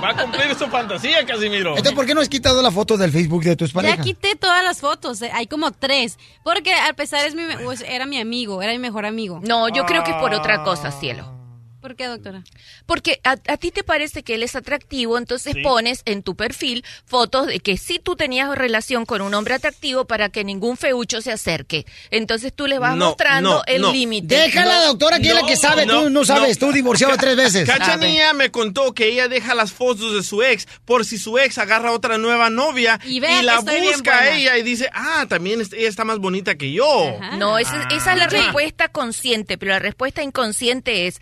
Va a cumplir su fantasía, Casimiro. Entonces, ¿por qué no has quitado la foto del Facebook de tus Ya parejas? quité todas las fotos, eh, hay como tres. Porque al pesar es mi, pues, era mi amigo, era mi mejor amigo. No, yo creo que es por otra cosa, cielo. ¿Por qué, doctora? Porque a, a ti te parece que él es atractivo, entonces Sí. pones en tu perfil fotos de que sí tú tenías relación con un hombre atractivo para que ningún feucho se acerque. Entonces tú le vas No, mostrando no, el no. límite. Déjala, No, doctora, que es la que sabe, tú no sabes, tú divorciado tres veces. Cachanilla me contó que ella deja las fotos de su ex por si su ex agarra otra nueva novia Y la busca a ella y dice, ah, también ella está más bonita que yo. No, esa, esa es la DJ. respuesta consciente, pero la respuesta inconsciente es,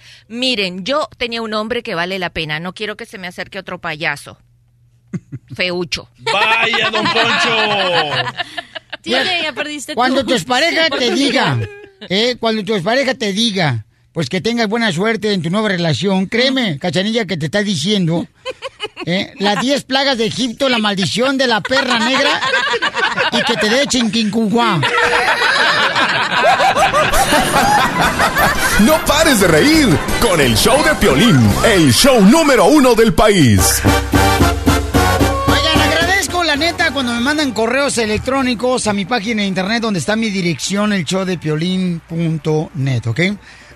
miren, yo tenía un hombre que vale la pena, no quiero que se me acerque otro payaso. [LAUGHS] Feucho. Vaya, don Poncho. [LAUGHS] DJ, ya perdiste Cuando tú. tu expareja [LAUGHS] te diga, eh, cuando tu expareja te diga, pues que tengas buena suerte en tu nueva relación, créeme, cachanilla, que te está diciendo, eh, las 10 plagas de Egipto, la maldición de la perra negra y que te dé chinquincuá. No pares de reír con el show de Piolín, el show número uno del país. Oigan, agradezco la neta cuando me mandan correos electrónicos a mi página de internet donde está mi dirección, el show de ¿ok?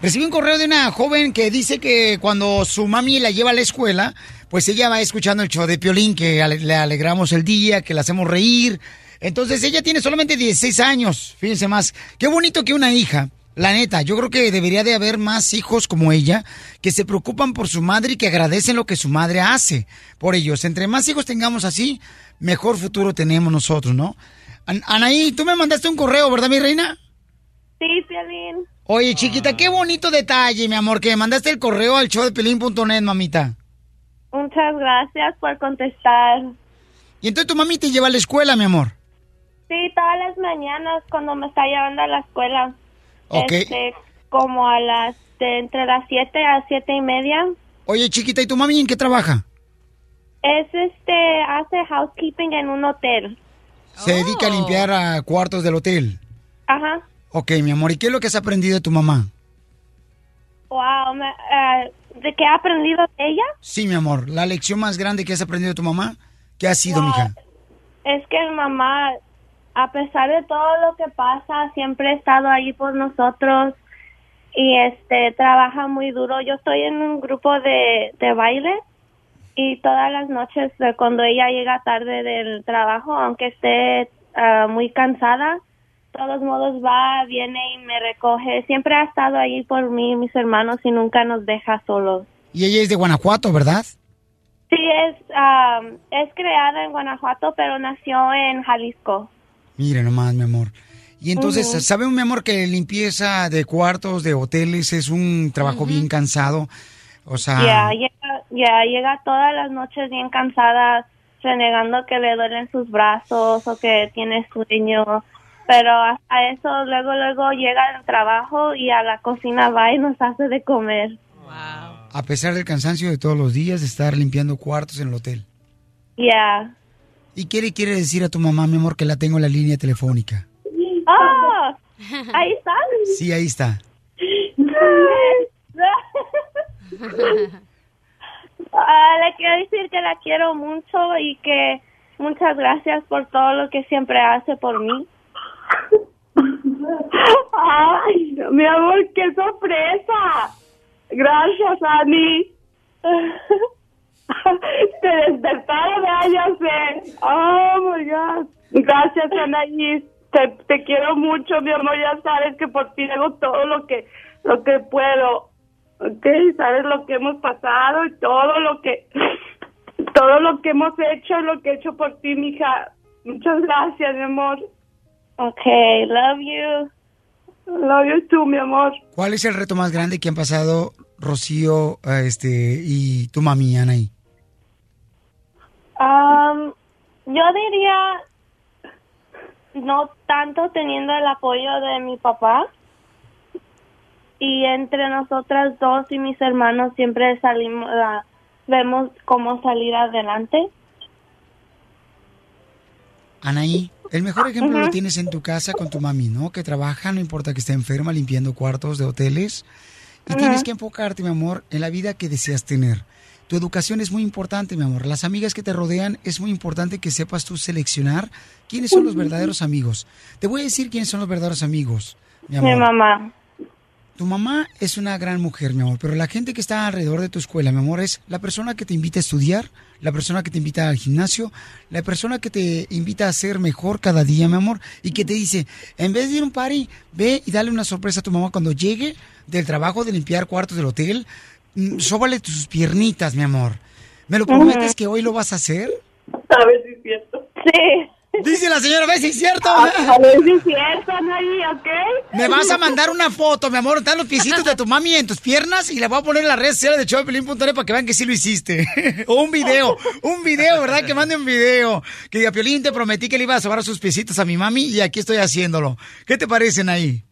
Recibí un correo de una joven que dice que cuando su mami la lleva a la escuela, pues ella va escuchando el show de Piolín, que le alegramos el día, que la hacemos reír. Entonces ella tiene solamente 16 años, fíjense más. Qué bonito que una hija, la neta, yo creo que debería de haber más hijos como ella, que se preocupan por su madre y que agradecen lo que su madre hace por ellos. Entre más hijos tengamos así, mejor futuro tenemos nosotros, ¿no? An- Anaí, tú me mandaste un correo, ¿verdad, mi reina? Sí, Piolín. Oye, chiquita, qué bonito detalle, mi amor, que me mandaste el correo al show de pelín.net, mamita. Muchas gracias por contestar. Y entonces tu mami te lleva a la escuela, mi amor. Sí, todas las mañanas cuando me está llevando a la escuela. Ok. Este, como a las, de entre las 7 a siete y media. Oye, chiquita, ¿y tu mami en qué trabaja? Es este, hace housekeeping en un hotel. se dedica a limpiar a cuartos del hotel. Ajá. Ok, mi amor, ¿y qué es lo que has aprendido de tu mamá? Wow, me- eh, ¿de qué he aprendido de ella? Sí, mi amor, la lección más grande que has aprendido de tu mamá, ¿qué ha sido, Wow. mija? Es que mi mamá, a pesar de todo lo que pasa, siempre ha estado ahí por nosotros y este trabaja muy duro. Yo estoy en un grupo de, de baile y todas las noches eh, cuando ella llega tarde del trabajo, aunque esté ah, muy cansada, todos modos va, viene y me recoge. Siempre ha estado ahí por mí y mis hermanos y nunca nos deja solos. Y ella es de Guanajuato, ¿verdad? Sí, es, am, es creada en Guanajuato, pero nació en Jalisco. Mira nomás, mi amor. Y entonces, Ujú. ¿sabe mi amor que limpieza de cuartos, de hoteles, es un trabajo bien cansado? O sea, Ya, llega, ya llega todas las noches bien cansada, renegando que le duelen sus brazos o que tiene sueño. Pero hasta eso, luego, luego llega al trabajo y a la cocina va y nos hace de comer. a pesar del cansancio de todos los días de estar limpiando cuartos en el hotel. Ya. ¿Y qué le quiere decir a tu mamá, mi amor, que la tengo en la línea telefónica? ¡Oh! [LAUGHS] Ahí está. Sí, ahí está. Ah, le quiero decir que la quiero mucho y que muchas gracias por todo lo que siempre hace por mí. Ay, mi amor, qué sorpresa. Gracias, Ani. Te despertaron, ya sé. Oh, my God. Gracias, Anaís. Te, te quiero mucho, mi amor. Ya sabes que por ti hago todo lo que, lo que puedo. Ok, sabes lo que hemos pasado y todo lo que, todo lo que hemos hecho, lo que he hecho por ti, mija. Muchas gracias, mi amor. Okay, love you. Love you too, mi amor. ¿Cuál es el reto más grande que han pasado Rocío eh, este, y tu mami, Anaí? Um, yo diría no tanto teniendo el apoyo de mi papá y entre nosotras dos y mis hermanos siempre salimos ah, vemos cómo salir adelante. Anaí, el mejor ejemplo lo tienes en tu casa con tu mami, ¿no? Que trabaja, no importa que esté enferma, limpiando cuartos de hoteles. Y tienes que enfocarte, mi amor, en la vida que deseas tener. Tu educación es muy importante, mi amor. Las amigas que te rodean es muy importante que sepas tú seleccionar quiénes son los verdaderos amigos. Te voy a decir quiénes son los verdaderos amigos, mi amor. Mi mamá. Tu mamá es una gran mujer, mi amor, pero la gente que está alrededor de tu escuela, mi amor, es la persona que te invita a estudiar, la persona que te invita al gimnasio, la persona que te invita a ser mejor cada día, mi amor, y que te dice, en vez de ir a un party, ve y dale una sorpresa a tu mamá cuando llegue del trabajo de limpiar cuartos del hotel, mm, sóbale tus piernitas, mi amor. ¿Me lo prometes que hoy lo vas a hacer? A ver si es cierto. Sí. Dice la señora, a ver si es cierto. A ver si es cierto, Anaí, ¿ok? Me vas a mandar una foto, mi amor. Están los piecitos de tu mami en tus piernas y la voy a poner en las redes sociales de showpelín.net para que vean que sí lo hiciste. o [LAUGHS] un video, un video, ¿verdad? Que mande un video. Que diga, Piolín, te prometí que le iba a sobar sus piecitos a mi mami y aquí estoy haciéndolo. ¿Qué te parecen ahí?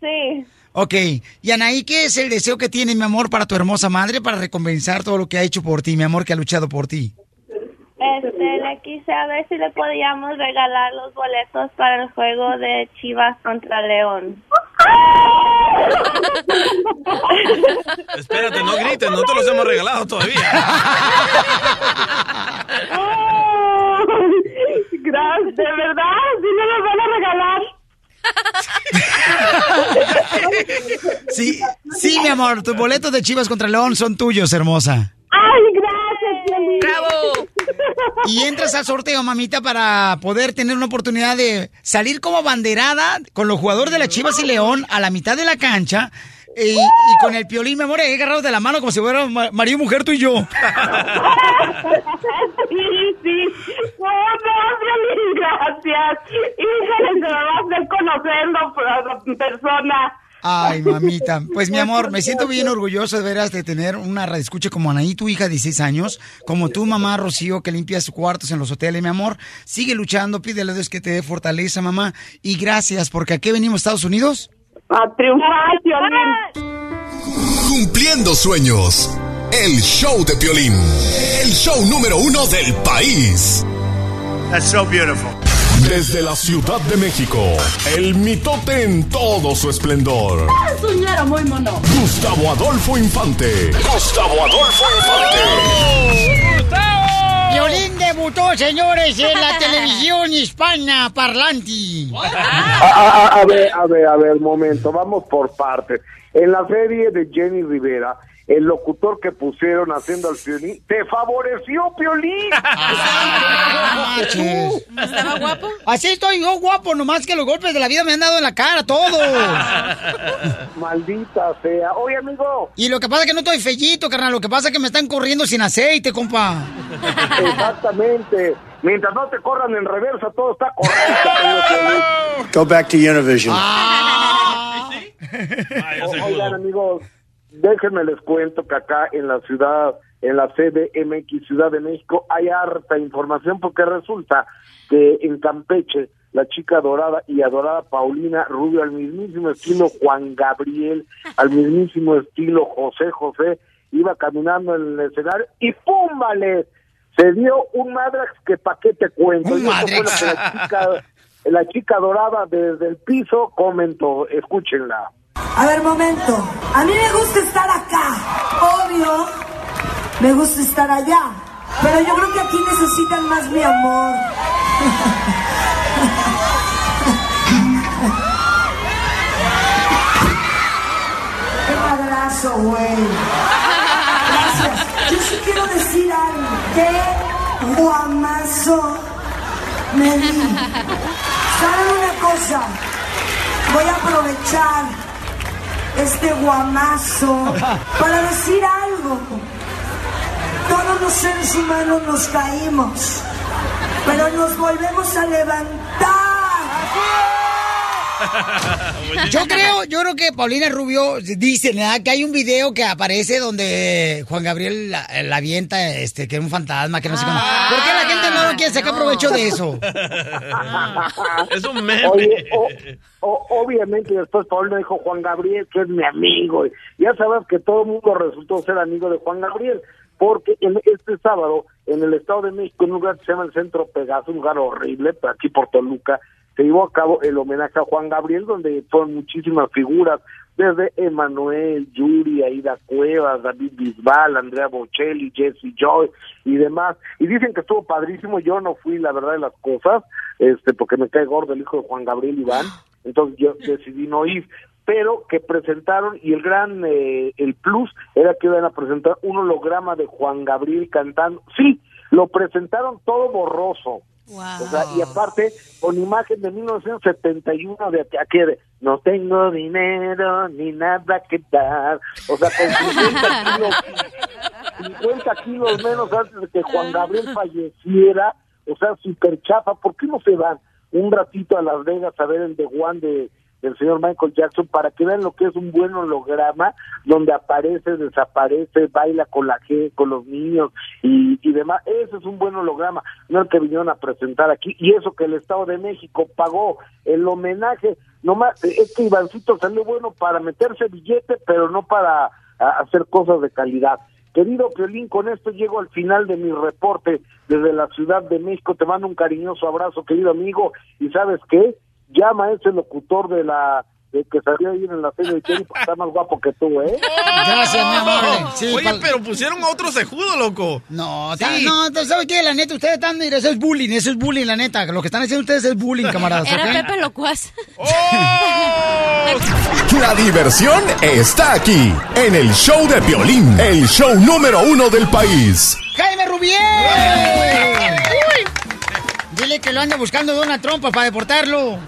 Sí. Ok. Y Anaí, ¿qué es el deseo que tiene mi amor para tu hermosa madre para recompensar todo lo que ha hecho por ti, mi amor, que ha luchado por ti? Este, le quise a ver si le podíamos regalar los boletos para el juego de Chivas contra León. [LAUGHS] Espérate, no grites, no te los hemos regalado todavía. Gracias, de verdad, sí me los van a regalar. Sí, sí, mi amor. Tus boletos de Chivas contra León son tuyos, hermosa. Ay, gracias, Piolín. ¡Bravo! Y entras al sorteo, mamita, para poder tener una oportunidad de salir como banderada con los jugadores de la Chivas y León a la mitad de la cancha. Y, y con el piolín, mi amor, ahí agarrados de la mano como si fuera ma- marido y mujer tú y yo. Sí, sí. No, no, Piolín, gracias. Híjole, se me va a hacer en persona. Ay, mamita. Pues, mi amor, me siento bien orgulloso de veras de tener una radioescucha como Anaí, tu hija de 16 años, como tu mamá, Rocío, que limpia sus cuartos en los hoteles, mi amor. Sigue luchando, pídele a Dios que te dé fortaleza, mamá. Y gracias, porque aquí venimos, Estados Unidos. A triunfar, Piolín. Cumpliendo sueños. El show de Piolín. El show número uno del país. That's so beautiful. Desde la Ciudad de México, el mitote en todo su esplendor. Soñero muy mono. Gustavo Adolfo Infante. Gustavo Adolfo Infante. Violín debutó, señores, en la [LAUGHS] televisión hispana parlanti. A, a- a- a ver, a ver, a ver, momento, vamos por partes. En la serie de Jenny Rivera, el locutor que pusieron haciendo al Piolín, te favoreció, Piolín. [LAUGHS] ¿Estaba guapo? Así estoy yo guapo, nomás que los golpes de la vida me han dado en la cara, todo. [LAUGHS] Maldita sea. Oye, amigo. Y lo que pasa es que no estoy fellito, carnal. Lo que pasa es que me están corriendo sin aceite, compa. Exactamente. Mientras no te corran en reversa, todo está correcto. [LAUGHS] Go back to Univision. O- Oigan, amigos, déjenme les cuento que acá en la ciudad, en la CDMX Ciudad de México, hay harta información porque resulta que en Campeche, la chica dorada y adorada Paulina Rubio, al mismísimo estilo Juan Gabriel, al mismísimo estilo José José, iba caminando en el escenario y ¡pum! vale! Se dio un Madrax que pa' qué te cuento. Y eso fue lo que la chica, la chica dorada desde el piso comentó. Escúchenla. A ver, momento. A mí me gusta estar acá. Obvio. Me gusta estar allá. Pero yo creo que aquí necesitan más mi amor. [LAUGHS] Qué madrazo, güey. Gracias. Yo sí quiero decir algo. Qué guamazo me di. ¿Saben una cosa? Voy a aprovechar este guamazo para decir algo. Todos los seres humanos nos caímos, pero nos volvemos a levantar. Yo creo, yo creo que Paulina Rubio dice ¿verdad? que hay un video que aparece donde Juan Gabriel la, la avienta, este, que era un fantasma, que no sé cómo. ¿Por qué la gente no quiere sacar provecho de eso? es un meme. Oye, o- o- obviamente después Paulina dijo Juan Gabriel, que es mi amigo. Ya sabes que todo el mundo resultó ser amigo de Juan Gabriel, porque en este sábado, en el Estado de México, en un lugar que se llama el Centro Pegaso, un lugar horrible, aquí por Toluca, se llevó a cabo el homenaje a Juan Gabriel, donde fueron muchísimas figuras, desde Emanuel, Yuri, Aida Cuevas, David Bisbal, Andrea Bocelli, Jesse Joy y demás. Y dicen que estuvo padrísimo, yo no fui, la verdad de las cosas, este porque me cae gordo el hijo de Juan Gabriel Iván, entonces yo decidí no ir. Pero que presentaron y el gran eh, el plus era que iban a presentar un holograma de Juan Gabriel cantando. Sí lo presentaron todo borroso o sea, y aparte con imagen de 1971 de aquí de no tengo dinero ni nada que dar o sea con 50 [LAUGHS] kilos 50 kilos menos antes de que Juan Gabriel falleciera o sea super chafa ¿por qué no se van un ratito a Las Vegas a ver el de Juan de del señor Michael Jackson para que vean lo que es un buen holograma donde aparece, desaparece, baila con la gente, con los niños y, demás. Ese es un buen holograma, no el que vinieron a presentar aquí. Y eso que el Estado de México pagó el homenaje, nomás, es que Ivancito salió bueno para meterse billete, pero no para hacer cosas de calidad. Querido Piolín, con esto llego al final de mi reporte desde la Ciudad de México. Te mando un cariñoso abrazo, querido amigo. ¿Y sabes qué? Llama a ese locutor de la de que salió ahí en la serie de Jenny, porque [LAUGHS] está más guapo que tú, ¿eh? Gracias, mi amor. Sí, Oye, pal- pero pusieron a otro cejudo, loco. No, Sí. no, ¿sabes qué? La neta, ustedes están, mira, eso es bullying, eso es bullying, la neta. Lo que están haciendo ustedes es bullying, camaradas. Era. Pepe Locuaz. La diversión está aquí, en el show de violín, el show número uno del país. ¡Jaime Rubiel! Dile que lo anda buscando Donald Trump para deportarlo.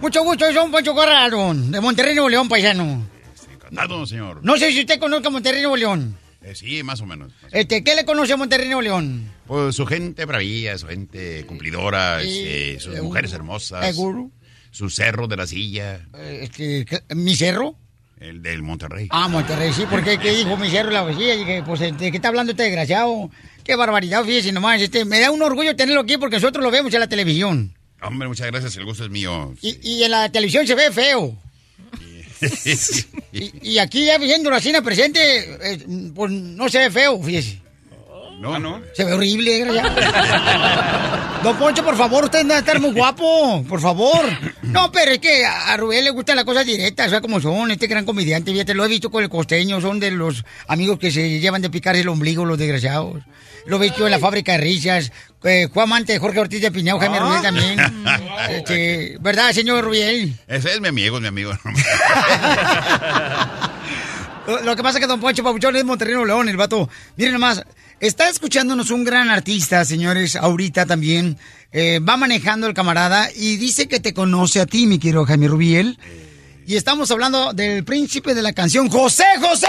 Mucho gusto, soy un Poncho Corrado, de Monterrey, Nuevo León, paisano. Encantado, señor. No sé si usted conozca a Monterrey, Nuevo León. Eh, sí, más o menos. Este, ¿Qué le conoce a Monterrey, Nuevo León? Pues su gente bravía, su gente cumplidora, este, sus eh, mujeres hermosas. seguro. Su cerro de la silla, Eh, Este, ¿qué- ¿Mi cerro? el del Monterrey. Ah, Monterrey, sí, porque ¿qué dijo mi cerro la vecina? Dije, pues, ¿de qué está hablando este desgraciado? Qué barbaridad, fíjese nomás. Este, me da un orgullo tenerlo aquí porque nosotros lo vemos en la televisión. Hombre, muchas gracias, el gusto es mío. Y, y en la televisión se ve feo. [LAUGHS] Y, y aquí ya viendo la cena presente, eh, pues no se ve feo, fíjese. No, no. Se ve horrible, desgraciado. [LAUGHS] Don Poncho, por favor, usted debe estar muy guapo, por favor. No, pero es que a Rubén le gustan las cosas directas, o sea, como son, este gran comediante, fíjate, lo he visto con el costeño, son de los amigos que se llevan de picarse el ombligo, los desgraciados. Lo he visto en la fábrica de risas, eh, Juan Mante, Jorge Ortiz de Piñao, Jaime Ah. Rubén también. [LAUGHS] Este, ¿Verdad, señor Rubén? Ese es mi amigo, es mi amigo. [LAUGHS] Lo, que pasa es que Don Poncho Pabuchón es Monterrey León, el vato. Miren nomás, está escuchándonos un gran artista, señores, ahorita también. Eh, va manejando el camarada y dice que te conoce a ti, mi querido Jaime Rubiel. Y estamos hablando del príncipe de la canción, José José.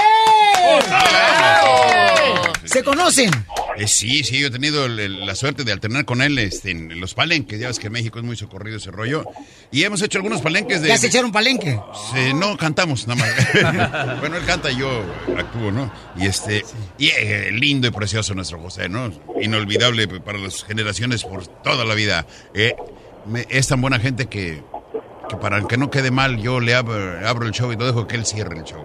¿Se conocen? Eh, sí, sí, yo he tenido el- el- la suerte de alternar con él este, en los palenques. Ya ves que en México es muy socorrido ese rollo. Y hemos hecho algunos palenques de. ¿Ya se echaron palenque? Sí, no, cantamos nada más. [LAUGHS] bueno, él canta y yo actúo, ¿no? Y este, y eh, lindo y precioso nuestro José, ¿no? Inolvidable para las generaciones por toda la vida. Eh, me- es tan buena gente que, que para que no quede mal, yo le abro, abro el show y no dejo que él cierre el show.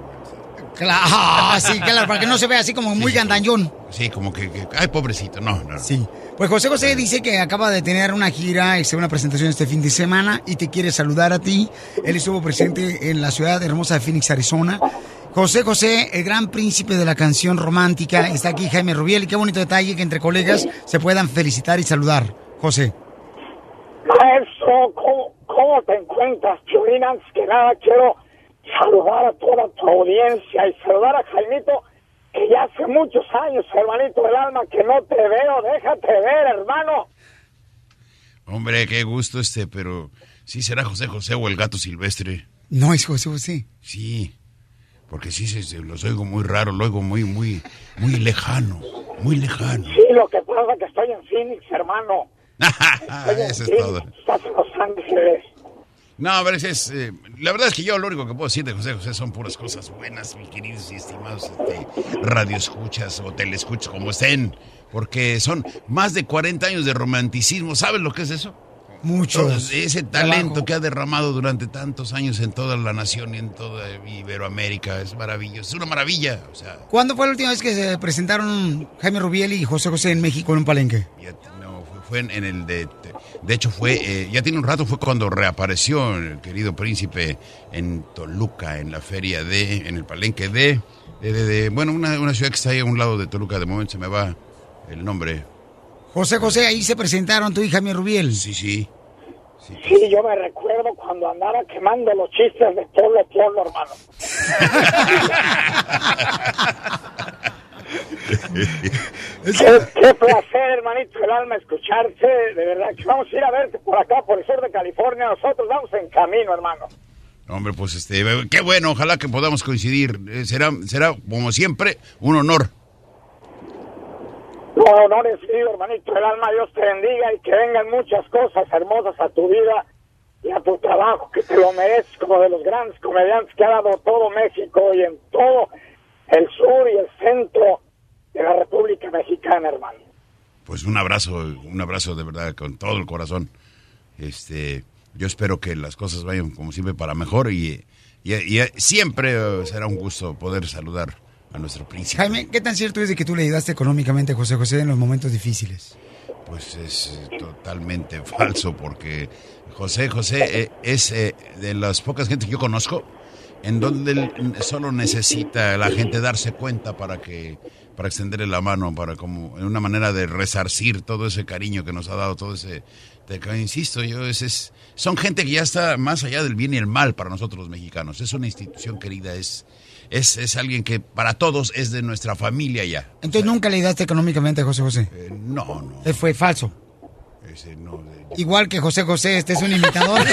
Claro, ah, sí, claro, para que no se vea así como muy gandañón. Sí, como que, que- ay, pobrecito, no, no. Sí. Pues José José dice que acaba de tener una gira, este, una presentación este fin de semana y te quiere saludar a ti. Él estuvo presente en la ciudad hermosa de Phoenix, Arizona. José José, el gran príncipe de la canción romántica, está aquí Jaime Rubiel y qué bonito detalle que entre colegas se puedan felicitar y saludar. José. ¿Cómo, te encuentras, Piolín? Antes que nada, quiero saludar a toda tu audiencia y saludar a Jaimito, que ya hace muchos años, hermanito del alma, que no te veo. Déjate ver, hermano. Hombre, qué gusto este, pero sí será José José o el gato silvestre. No es José José. Sí, porque sí se, se- los oigo muy raro, lo oigo muy, muy, muy lejano, muy lejano. Sí, lo que pasa es que estoy en Phoenix, hermano. [LAUGHS] Ah, eso es todo. Estás en Los Ángeles. No, a ver, es, eh, la verdad es que yo lo único que puedo decir de José José son puras cosas buenas, mis queridos y estimados este, radioescuchas o telescuchas, como estén, porque son más de 40 años de romanticismo. ¿Sabes lo que es eso? Mucho. Ese talento que ha derramado durante tantos años en toda la nación y en toda Iberoamérica es maravilloso, es una maravilla. O sea, ¿Cuándo fue la última vez que se presentaron Jaime Rubiel y José José en México en un palenque? no, fue, fue en, en el de, de hecho fue, eh, ya tiene un rato, fue cuando reapareció el querido príncipe en Toluca, en la feria de, en el palenque de, de, de- de- bueno, una, una ciudad que está ahí a un lado de Toluca, de momento se me va el nombre. José José, ahí se presentaron tú y Jaime Rubiel. Sí, sí. Sí, yo me recuerdo cuando andaba quemando los chistes de pueblo a pueblo, hermano. [LAUGHS] qué, qué placer, hermanito del alma, escucharte. De verdad que vamos a ir a verte por acá, por el sur de California. Nosotros vamos en camino, hermano. Hombre, pues este, qué bueno, ojalá que podamos coincidir. Eh, será, será, como siempre, un honor. No, honor es mío, hermanito del alma. Dios te bendiga y que vengan muchas cosas hermosas a tu vida y a tu trabajo, que te lo mereces como de los grandes comediantes que ha dado todo México y en todo el sur y el centro de la República Mexicana, hermano. Pues un abrazo, un abrazo de verdad con todo el corazón. Este, yo espero que las cosas vayan como siempre para mejor y, y- y siempre eh, será un gusto poder saludar a nuestro príncipe. Jaime, ¿qué tan cierto es de que tú le ayudaste económicamente a José José en los momentos difíciles? Pues es eh, totalmente [LAUGHS] falso porque José José eh, es de las pocas gentes que yo conozco en donde solo necesita la gente darse cuenta para que para extenderle la mano para como en una manera de resarcir todo ese cariño que nos ha dado todo ese te- insisto yo ese es son gente que ya está más allá del bien y el mal para nosotros los mexicanos es una institución querida es es, es alguien que para todos es de nuestra familia ya Entonces nunca le ayudaste económicamente a José José. Eh, no no Fue falso. Ese no de- Igual que José José, este es un imitador. [LAUGHS]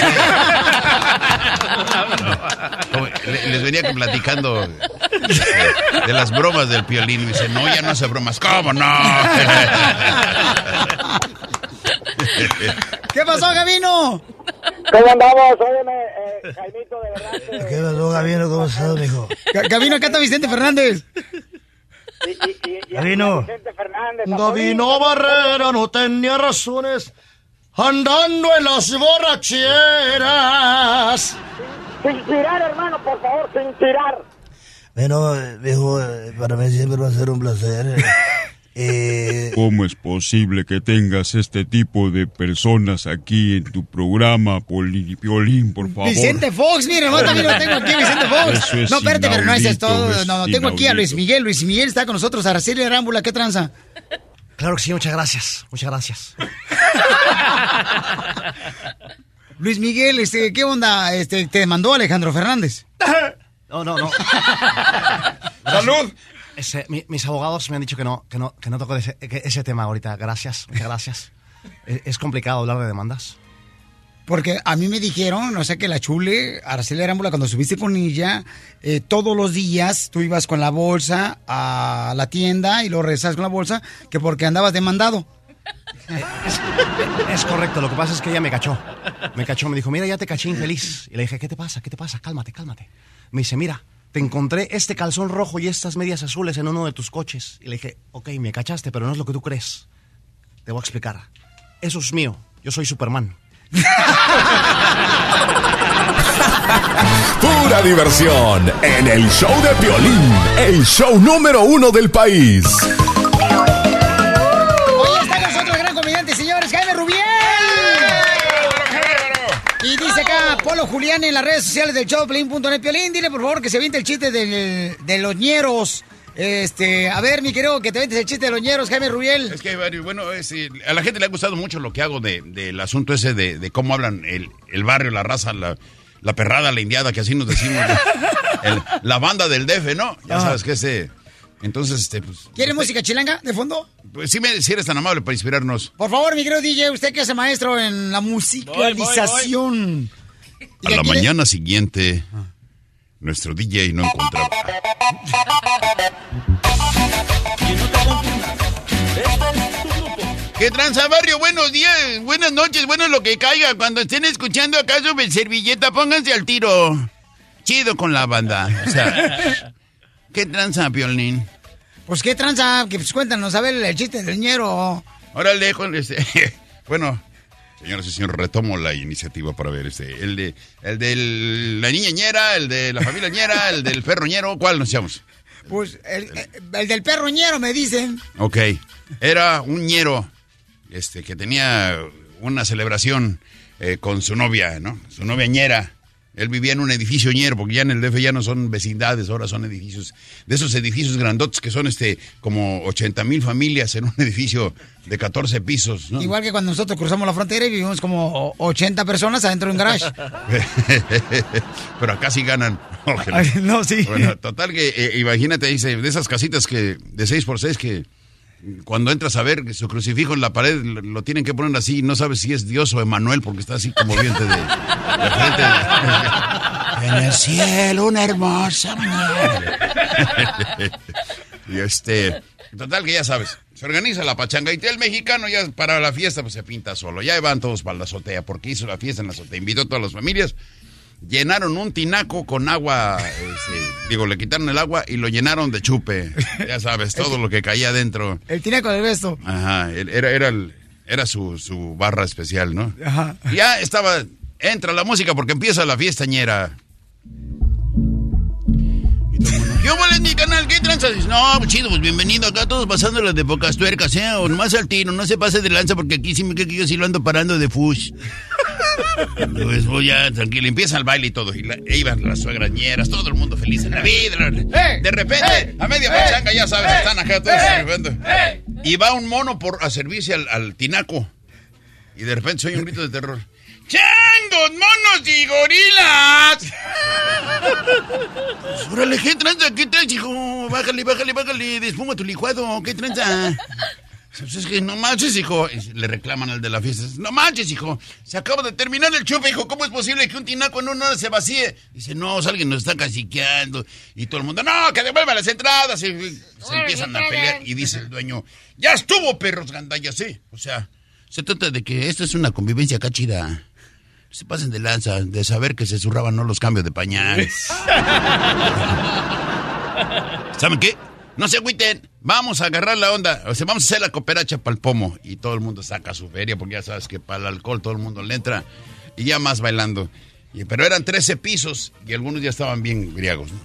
Les venía platicando de las bromas del piolín. Y dice, no, ya no hace bromas. ¿Cómo no? [LAUGHS] ¿Qué pasó, Gavino? ¿Cómo andamos? Óyeme, eh, Jaimito, de verdad que... ¿Qué pasó, Gabino? ¿Cómo estás, mijo? Ga- Gavino, acá está Vicente Fernández. Gabino. Vicente Fernández. Gabino Barrera no tenía razones andando en las borracheras. Sin tirar, hermano, por favor, sin tirar. Bueno, eh, viejo, eh, para mí siempre va a ser un placer. [LAUGHS] eh, ¿Cómo es posible que tengas este tipo de personas aquí en tu programa, Poli- Piolín, por favor? Vicente Fox, mire, no, también lo tengo aquí, Vicente Fox. Eso es no, espérate, pero no es todo. es No, no, tengo aquí a Luis. Miguel. Luis Miguel está con nosotros. Araceli Arámbula, ¿qué tranza? claro que sí, muchas gracias. Muchas gracias. [LAUGHS] Luis Miguel, este, ¿qué onda? Este, te mandó Alejandro Fernández. No, no, no. [LAUGHS] ¡Salud! Ese, mi- mis abogados me han dicho que no, que no, que no toco ese, que ese tema ahorita. Gracias, muchas gracias. Es, [LAUGHS] es complicado hablar de demandas. Porque a mí me dijeron, o sea, que la chule, Araceli Arámbula, cuando subiste con ella, eh, todos los días tú ibas con la bolsa a la tienda y luego regresabas con la bolsa, que porque andabas demandado. [LAUGHS] Es correcto, lo que pasa es que ella me cachó. Me cachó, me dijo, mira, ya te caché infeliz. Y le dije, ¿qué te pasa? ¿Qué te pasa? Cálmate, cálmate. Me dice, mira, te encontré este calzón rojo y estas medias azules en uno de tus coches. Y le dije, ok, me cachaste, pero no es lo que tú crees. Te voy a explicar. Eso es mío. Yo soy Superman. [LAUGHS] Pura diversión en el show de Piolín, el show número uno del país. En las redes sociales del show Piolín.net. Piolín, dile por favor que se aviente el chiste del- de los ñeros. Este, a ver, mi querido, que te avientes el chiste de los ñeros, Jaime Rubiel. Es que hay varios. Bueno, es, eh, a la gente le ha gustado mucho lo que hago de- del asunto ese de, de cómo hablan el, el barrio, la raza, la, la perrada, la indiada, que así nos decimos. [LAUGHS] El- la banda del DF, ¿no? Ya Ah. sabes que ese. Entonces, este, pues, ¿Quiere música chilanga de fondo? pues sí, me, si eres tan amable para inspirarnos. Por favor, mi querido DJ, usted que es maestro en la musicalización. A la mañana siguiente, nuestro DJ no encontraba. ¿Qué tranza barrio? Buenos días, buenas noches, bueno lo que caiga. Cuando estén escuchando acá sobre servilleta, pónganse al tiro. Chido con la banda. O sea, [LAUGHS] ¿qué tranza, Piolín? Pues qué tranza, que pues cuéntanos, a ver el chiste del ñero. Órale, con este. [LAUGHS] Bueno, señoras y señores, retomo la iniciativa para ver este. El de el de la niña ñera, el de la familia ñera, el del perro ñero, ¿cuál nos llamos? Pues el, el del perro ñero, me dicen. Ok. Era un ñero este, que tenía una celebración eh, con su novia, ¿no? Su novia ñera. Él vivía en un edificio ñero, porque ya en el DF ya no son vecindades, ahora son edificios, de esos edificios grandotes que son este como 80 mil familias en un [LAUGHS] edificio de 14 pisos, ¿no? Igual que cuando nosotros cruzamos la frontera y vivimos como 80 personas adentro de un garage. [LAUGHS] Pero acá sí ganan. [LAUGHS] No, sí. Bueno, total que eh, imagínate, dice, de esas casitas que de 6 por 6 que cuando entras a ver su crucifijo en la pared lo, lo tienen que poner así, no sabes si es Dios o Emanuel porque está así como viente de, de frente. [LAUGHS] en el cielo una hermosa mañana. [LAUGHS] y este, total que ya sabes, se organiza la pachanga y el mexicano ya para la fiesta pues se pinta solo. Ya van todos para la azotea porque hizo la fiesta en la azotea, invitó a todas las familias. Llenaron un tinaco con agua, este, digo, le quitaron el agua y lo llenaron de chupe. Ya sabes, todo lo que caía adentro. El tinaco del besto. Ajá, era, era, el- era su, su barra especial, ¿no? Ajá. Ya estaba, entra la música porque empieza la fiestañera. Y todo el mundo, ¿Qué hubo en mi canal? ¿Qué tranza? Dice, No, pues chido, pues bienvenido acá, todos pasándolas de pocas tuercas, ¿eh? O nomás al tiro, no se pase de lanza porque aquí sí me que yo sí lo ando parando de fush. [LAUGHS] Pues voy ya, tranquilo, empieza el baile y todo. Y la, iban las suegras ñeras, todo el mundo feliz en la vida. De repente, a media pachanga, ya sabes, están acá todos celebrando. Y va un mono por a servirse al, al tinaco. Y de repente soy un grito de terror. ¡Changos, monos y gorilas! Pues, órale, ¿qué tranza? ¿Qué tranza, hijo? Bájale, bájale, bájale, despuma tu licuado, ¿qué tranza? Pues es que no manches, hijo. Y le reclaman al de la fiesta. No manches, hijo. Se acaba de terminar el chupe, hijo. ¿Cómo es posible que un tinaco en una hora se vacíe? Dice, no, si alguien nos está caciqueando. Y todo el mundo, no, que devuelva las entradas. Y se empiezan a pelear. Y dice el dueño, ya estuvo, perros gandallas, sí. O sea, se trata de que esto es una convivencia acá chida. Se pasen de lanza, de saber que se zurraban no los cambios de pañales. [LAUGHS] ¿Saben qué? No se agüiten, vamos a agarrar la onda, o sea, vamos a hacer la cooperacha para el pomo. Y todo el mundo saca su feria, porque ya sabes que para el alcohol todo el mundo le entra. Y ya más bailando. Y- pero eran 13 pisos y algunos ya estaban bien griegos, ¿no?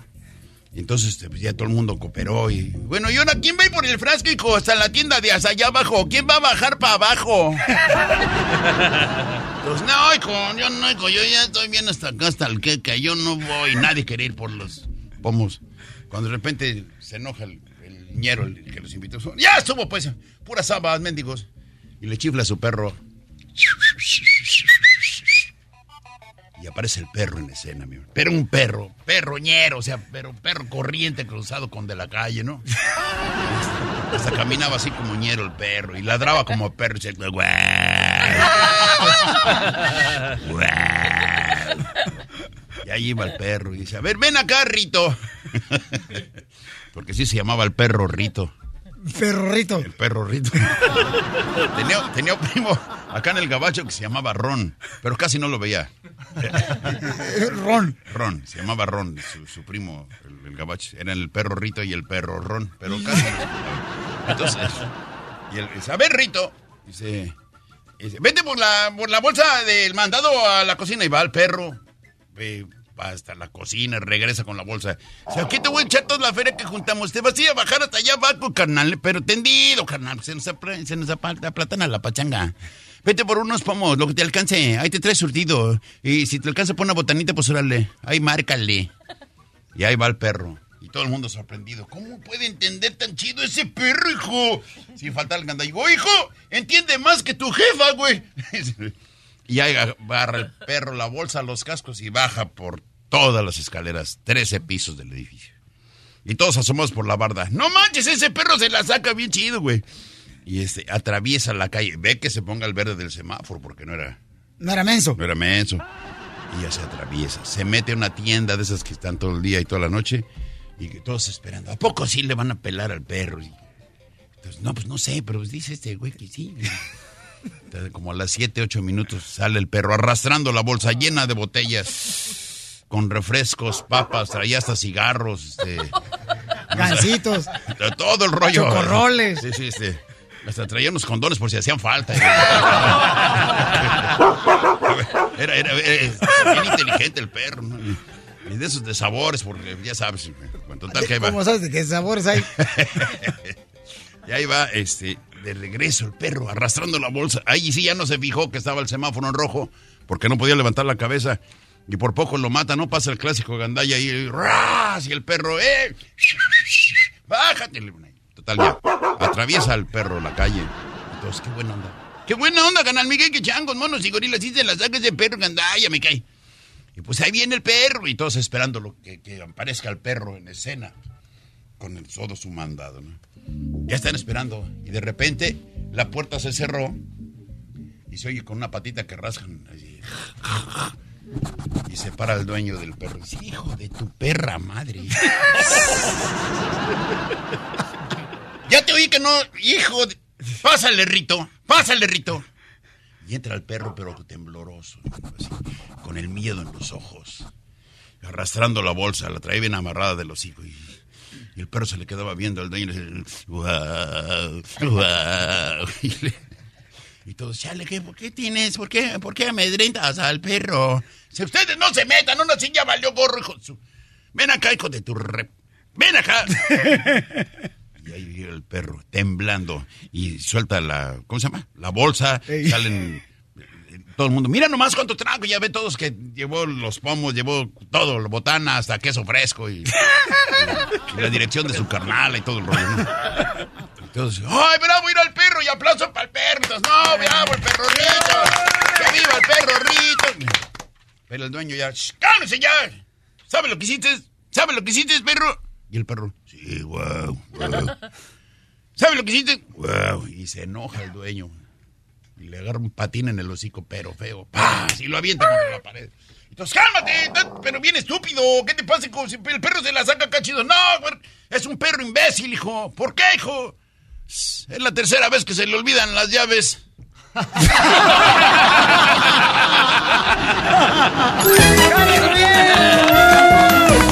Y entonces este, pues, ya todo el mundo cooperó y... Bueno, ¿y ahora quién va a ir por el frasco, hijo? Hasta la tienda de hasta allá abajo. ¿Quién va a bajar para abajo? [LAUGHS] Pues no, hijo, yo no, hijo, yo ya estoy bien hasta acá, hasta el queque. Yo no voy, nadie quiere ir por los pomos. Cuando de repente se enoja el, el ñero, el, que los invitó. Ya estuvo, pues, puras sabas, mendigos. Y le chifla a su perro. Y aparece el perro en escena, mi. Pero un perro, perro ñero, o sea, pero perro corriente cruzado con de la calle, ¿no? Hasta caminaba así como ñero el perro y ladraba como perro. Y. Guau. [LAUGHS] Y ahí iba el perro y dice, a ver, ven acá, Rito. Porque sí se llamaba el perro Rito. Perrito. El perro Rito. tenía, tenía un primo acá en el gabacho que se llamaba Ron, pero casi no lo veía. [LAUGHS] Ron. Ron, se llamaba Ron, su, su primo, el, el gabacho. Eran el perro Rito y el perro Ron, pero casi no. Entonces, y él dice, a ver, Rito, dice, vete por la, por la bolsa del mandado a la cocina y va el perro. Va hasta la cocina, regresa con la bolsa. Dice, aquí te voy a echar toda la feria que juntamos. Te vas a ir a bajar hasta allá abajo, carnal. Pero tendido, carnal. Se nos, se nos la pachanga. Vete por unos pomos, lo que te alcance. Ahí te traes surtido. Y si te alcanza por una botanita, pues órale. Ahí márcale. Y ahí va el perro. Todo el mundo sorprendido. ¿Cómo puede entender tan chido ese perro, hijo? Si falta el gandallo. "Oh, hijo, entiende más que tu jefa, güey. [LAUGHS] y ahí agarra el perro la bolsa, los cascos y baja por todas las escaleras, 13 pisos del edificio. Y todos asomados por la barda. No manches, ese perro se la saca bien chido, güey. Y este, atraviesa la calle. Ve que se ponga el verde del semáforo porque no era, No era menso. no era menso. Y ya se atraviesa. Se mete a una tienda de esas que están todo el día y toda la noche. Y que todos esperando. ¿A poco sí le van a pelar al perro? Y- entonces, no, pues no sé, pero dice este güey que sí. Entonces, como a las 7, 8 minutos sale el perro arrastrando la bolsa llena de botellas. Con refrescos, papas, traía hasta cigarros, este, Gancitos. todo el rollo. Chocorroles. Sí, sí, este. Hasta traía unos condones por si hacían falta. [LAUGHS] Era, era, era bien inteligente el perro. ¿no? Y, y de esos de sabores, porque ya sabes. Con total que ahí va. ¿Cómo sabes de qué sabores hay? [LAUGHS] Y ahí va, este, de regreso el perro arrastrando la bolsa. Ahí sí ya no se fijó que estaba el semáforo en rojo, porque no podía levantar la cabeza. Y por poco lo mata, ¿no? Pasa el clásico gandalla ahí, ¡ras! Y el perro, ¡eh! ¡Bájate! Total, ya. Atraviesa el perro la calle. Entonces, qué buena onda. ¡Qué buena onda, canal Miguel! ¡Qué changos, monos y gorilas! Sí se la saca ese perro gandalla, me cae. Y pues ahí viene el perro. Y todos esperando lo que, que aparezca el perro en escena. Con el- todo su mandado. Ya están esperando. Y de repente la puerta se cerró. Y se oye con una patita que rasgan. así. Y se para el dueño del perro. Y dice, hijo de tu perra madre. [LAUGHS] ya te oí que no, hijo de... Pásale, Rito. Pásale, Rito. Entra el perro, pero tembloroso. así, con el miedo en los ojos. Arrastrando la bolsa. La traía bien amarrada de los hijos. Y, y el perro se le quedaba viendo al dueño. Y, le decía, "Guau, guau". Y le- y todos, ¿qué, ¿por qué tienes? ¿Por qué, ¿Por qué amedrentas al perro? Si ustedes no se metan, una silla valió gorro, hijo. Ven acá, hijo de tu re... ¡Ven acá! [LAUGHS] el perro, temblando, y suelta la... ¿Cómo se llama? La bolsa, salen... Todo el mundo, mira nomás cuánto trago, ya ve todos que llevó los pomos, llevó todo, la botana, hasta queso fresco y, y [LAUGHS] la dirección de su carnal y todo el rollo. Entonces, ¡ay, bravo, ir al perro! Y aplauso para el perro. Entonces, ¡no, bravo, el perro Rito! ¡Que viva el perro Rito! Pero el dueño ya, "Shh, ¡cálmese ya! ¿Sabe lo que hiciste? ¿Sabe lo que hiciste, perro? Y el perro, sí, wow, wow. ¿Sabe lo que hiciste? Wow. Y se enoja el dueño. Y le agarra un patín en el hocico, pero feo. ¡Pah! Y lo avienta contra la pared. Entonces, cálmate, pero bien estúpido. ¿Qué te pasa? Si el perro se la saca acá chido. No, güey, es un perro imbécil, hijo. ¿Por qué, hijo? Es la tercera vez que se le olvidan las llaves. [LAUGHS]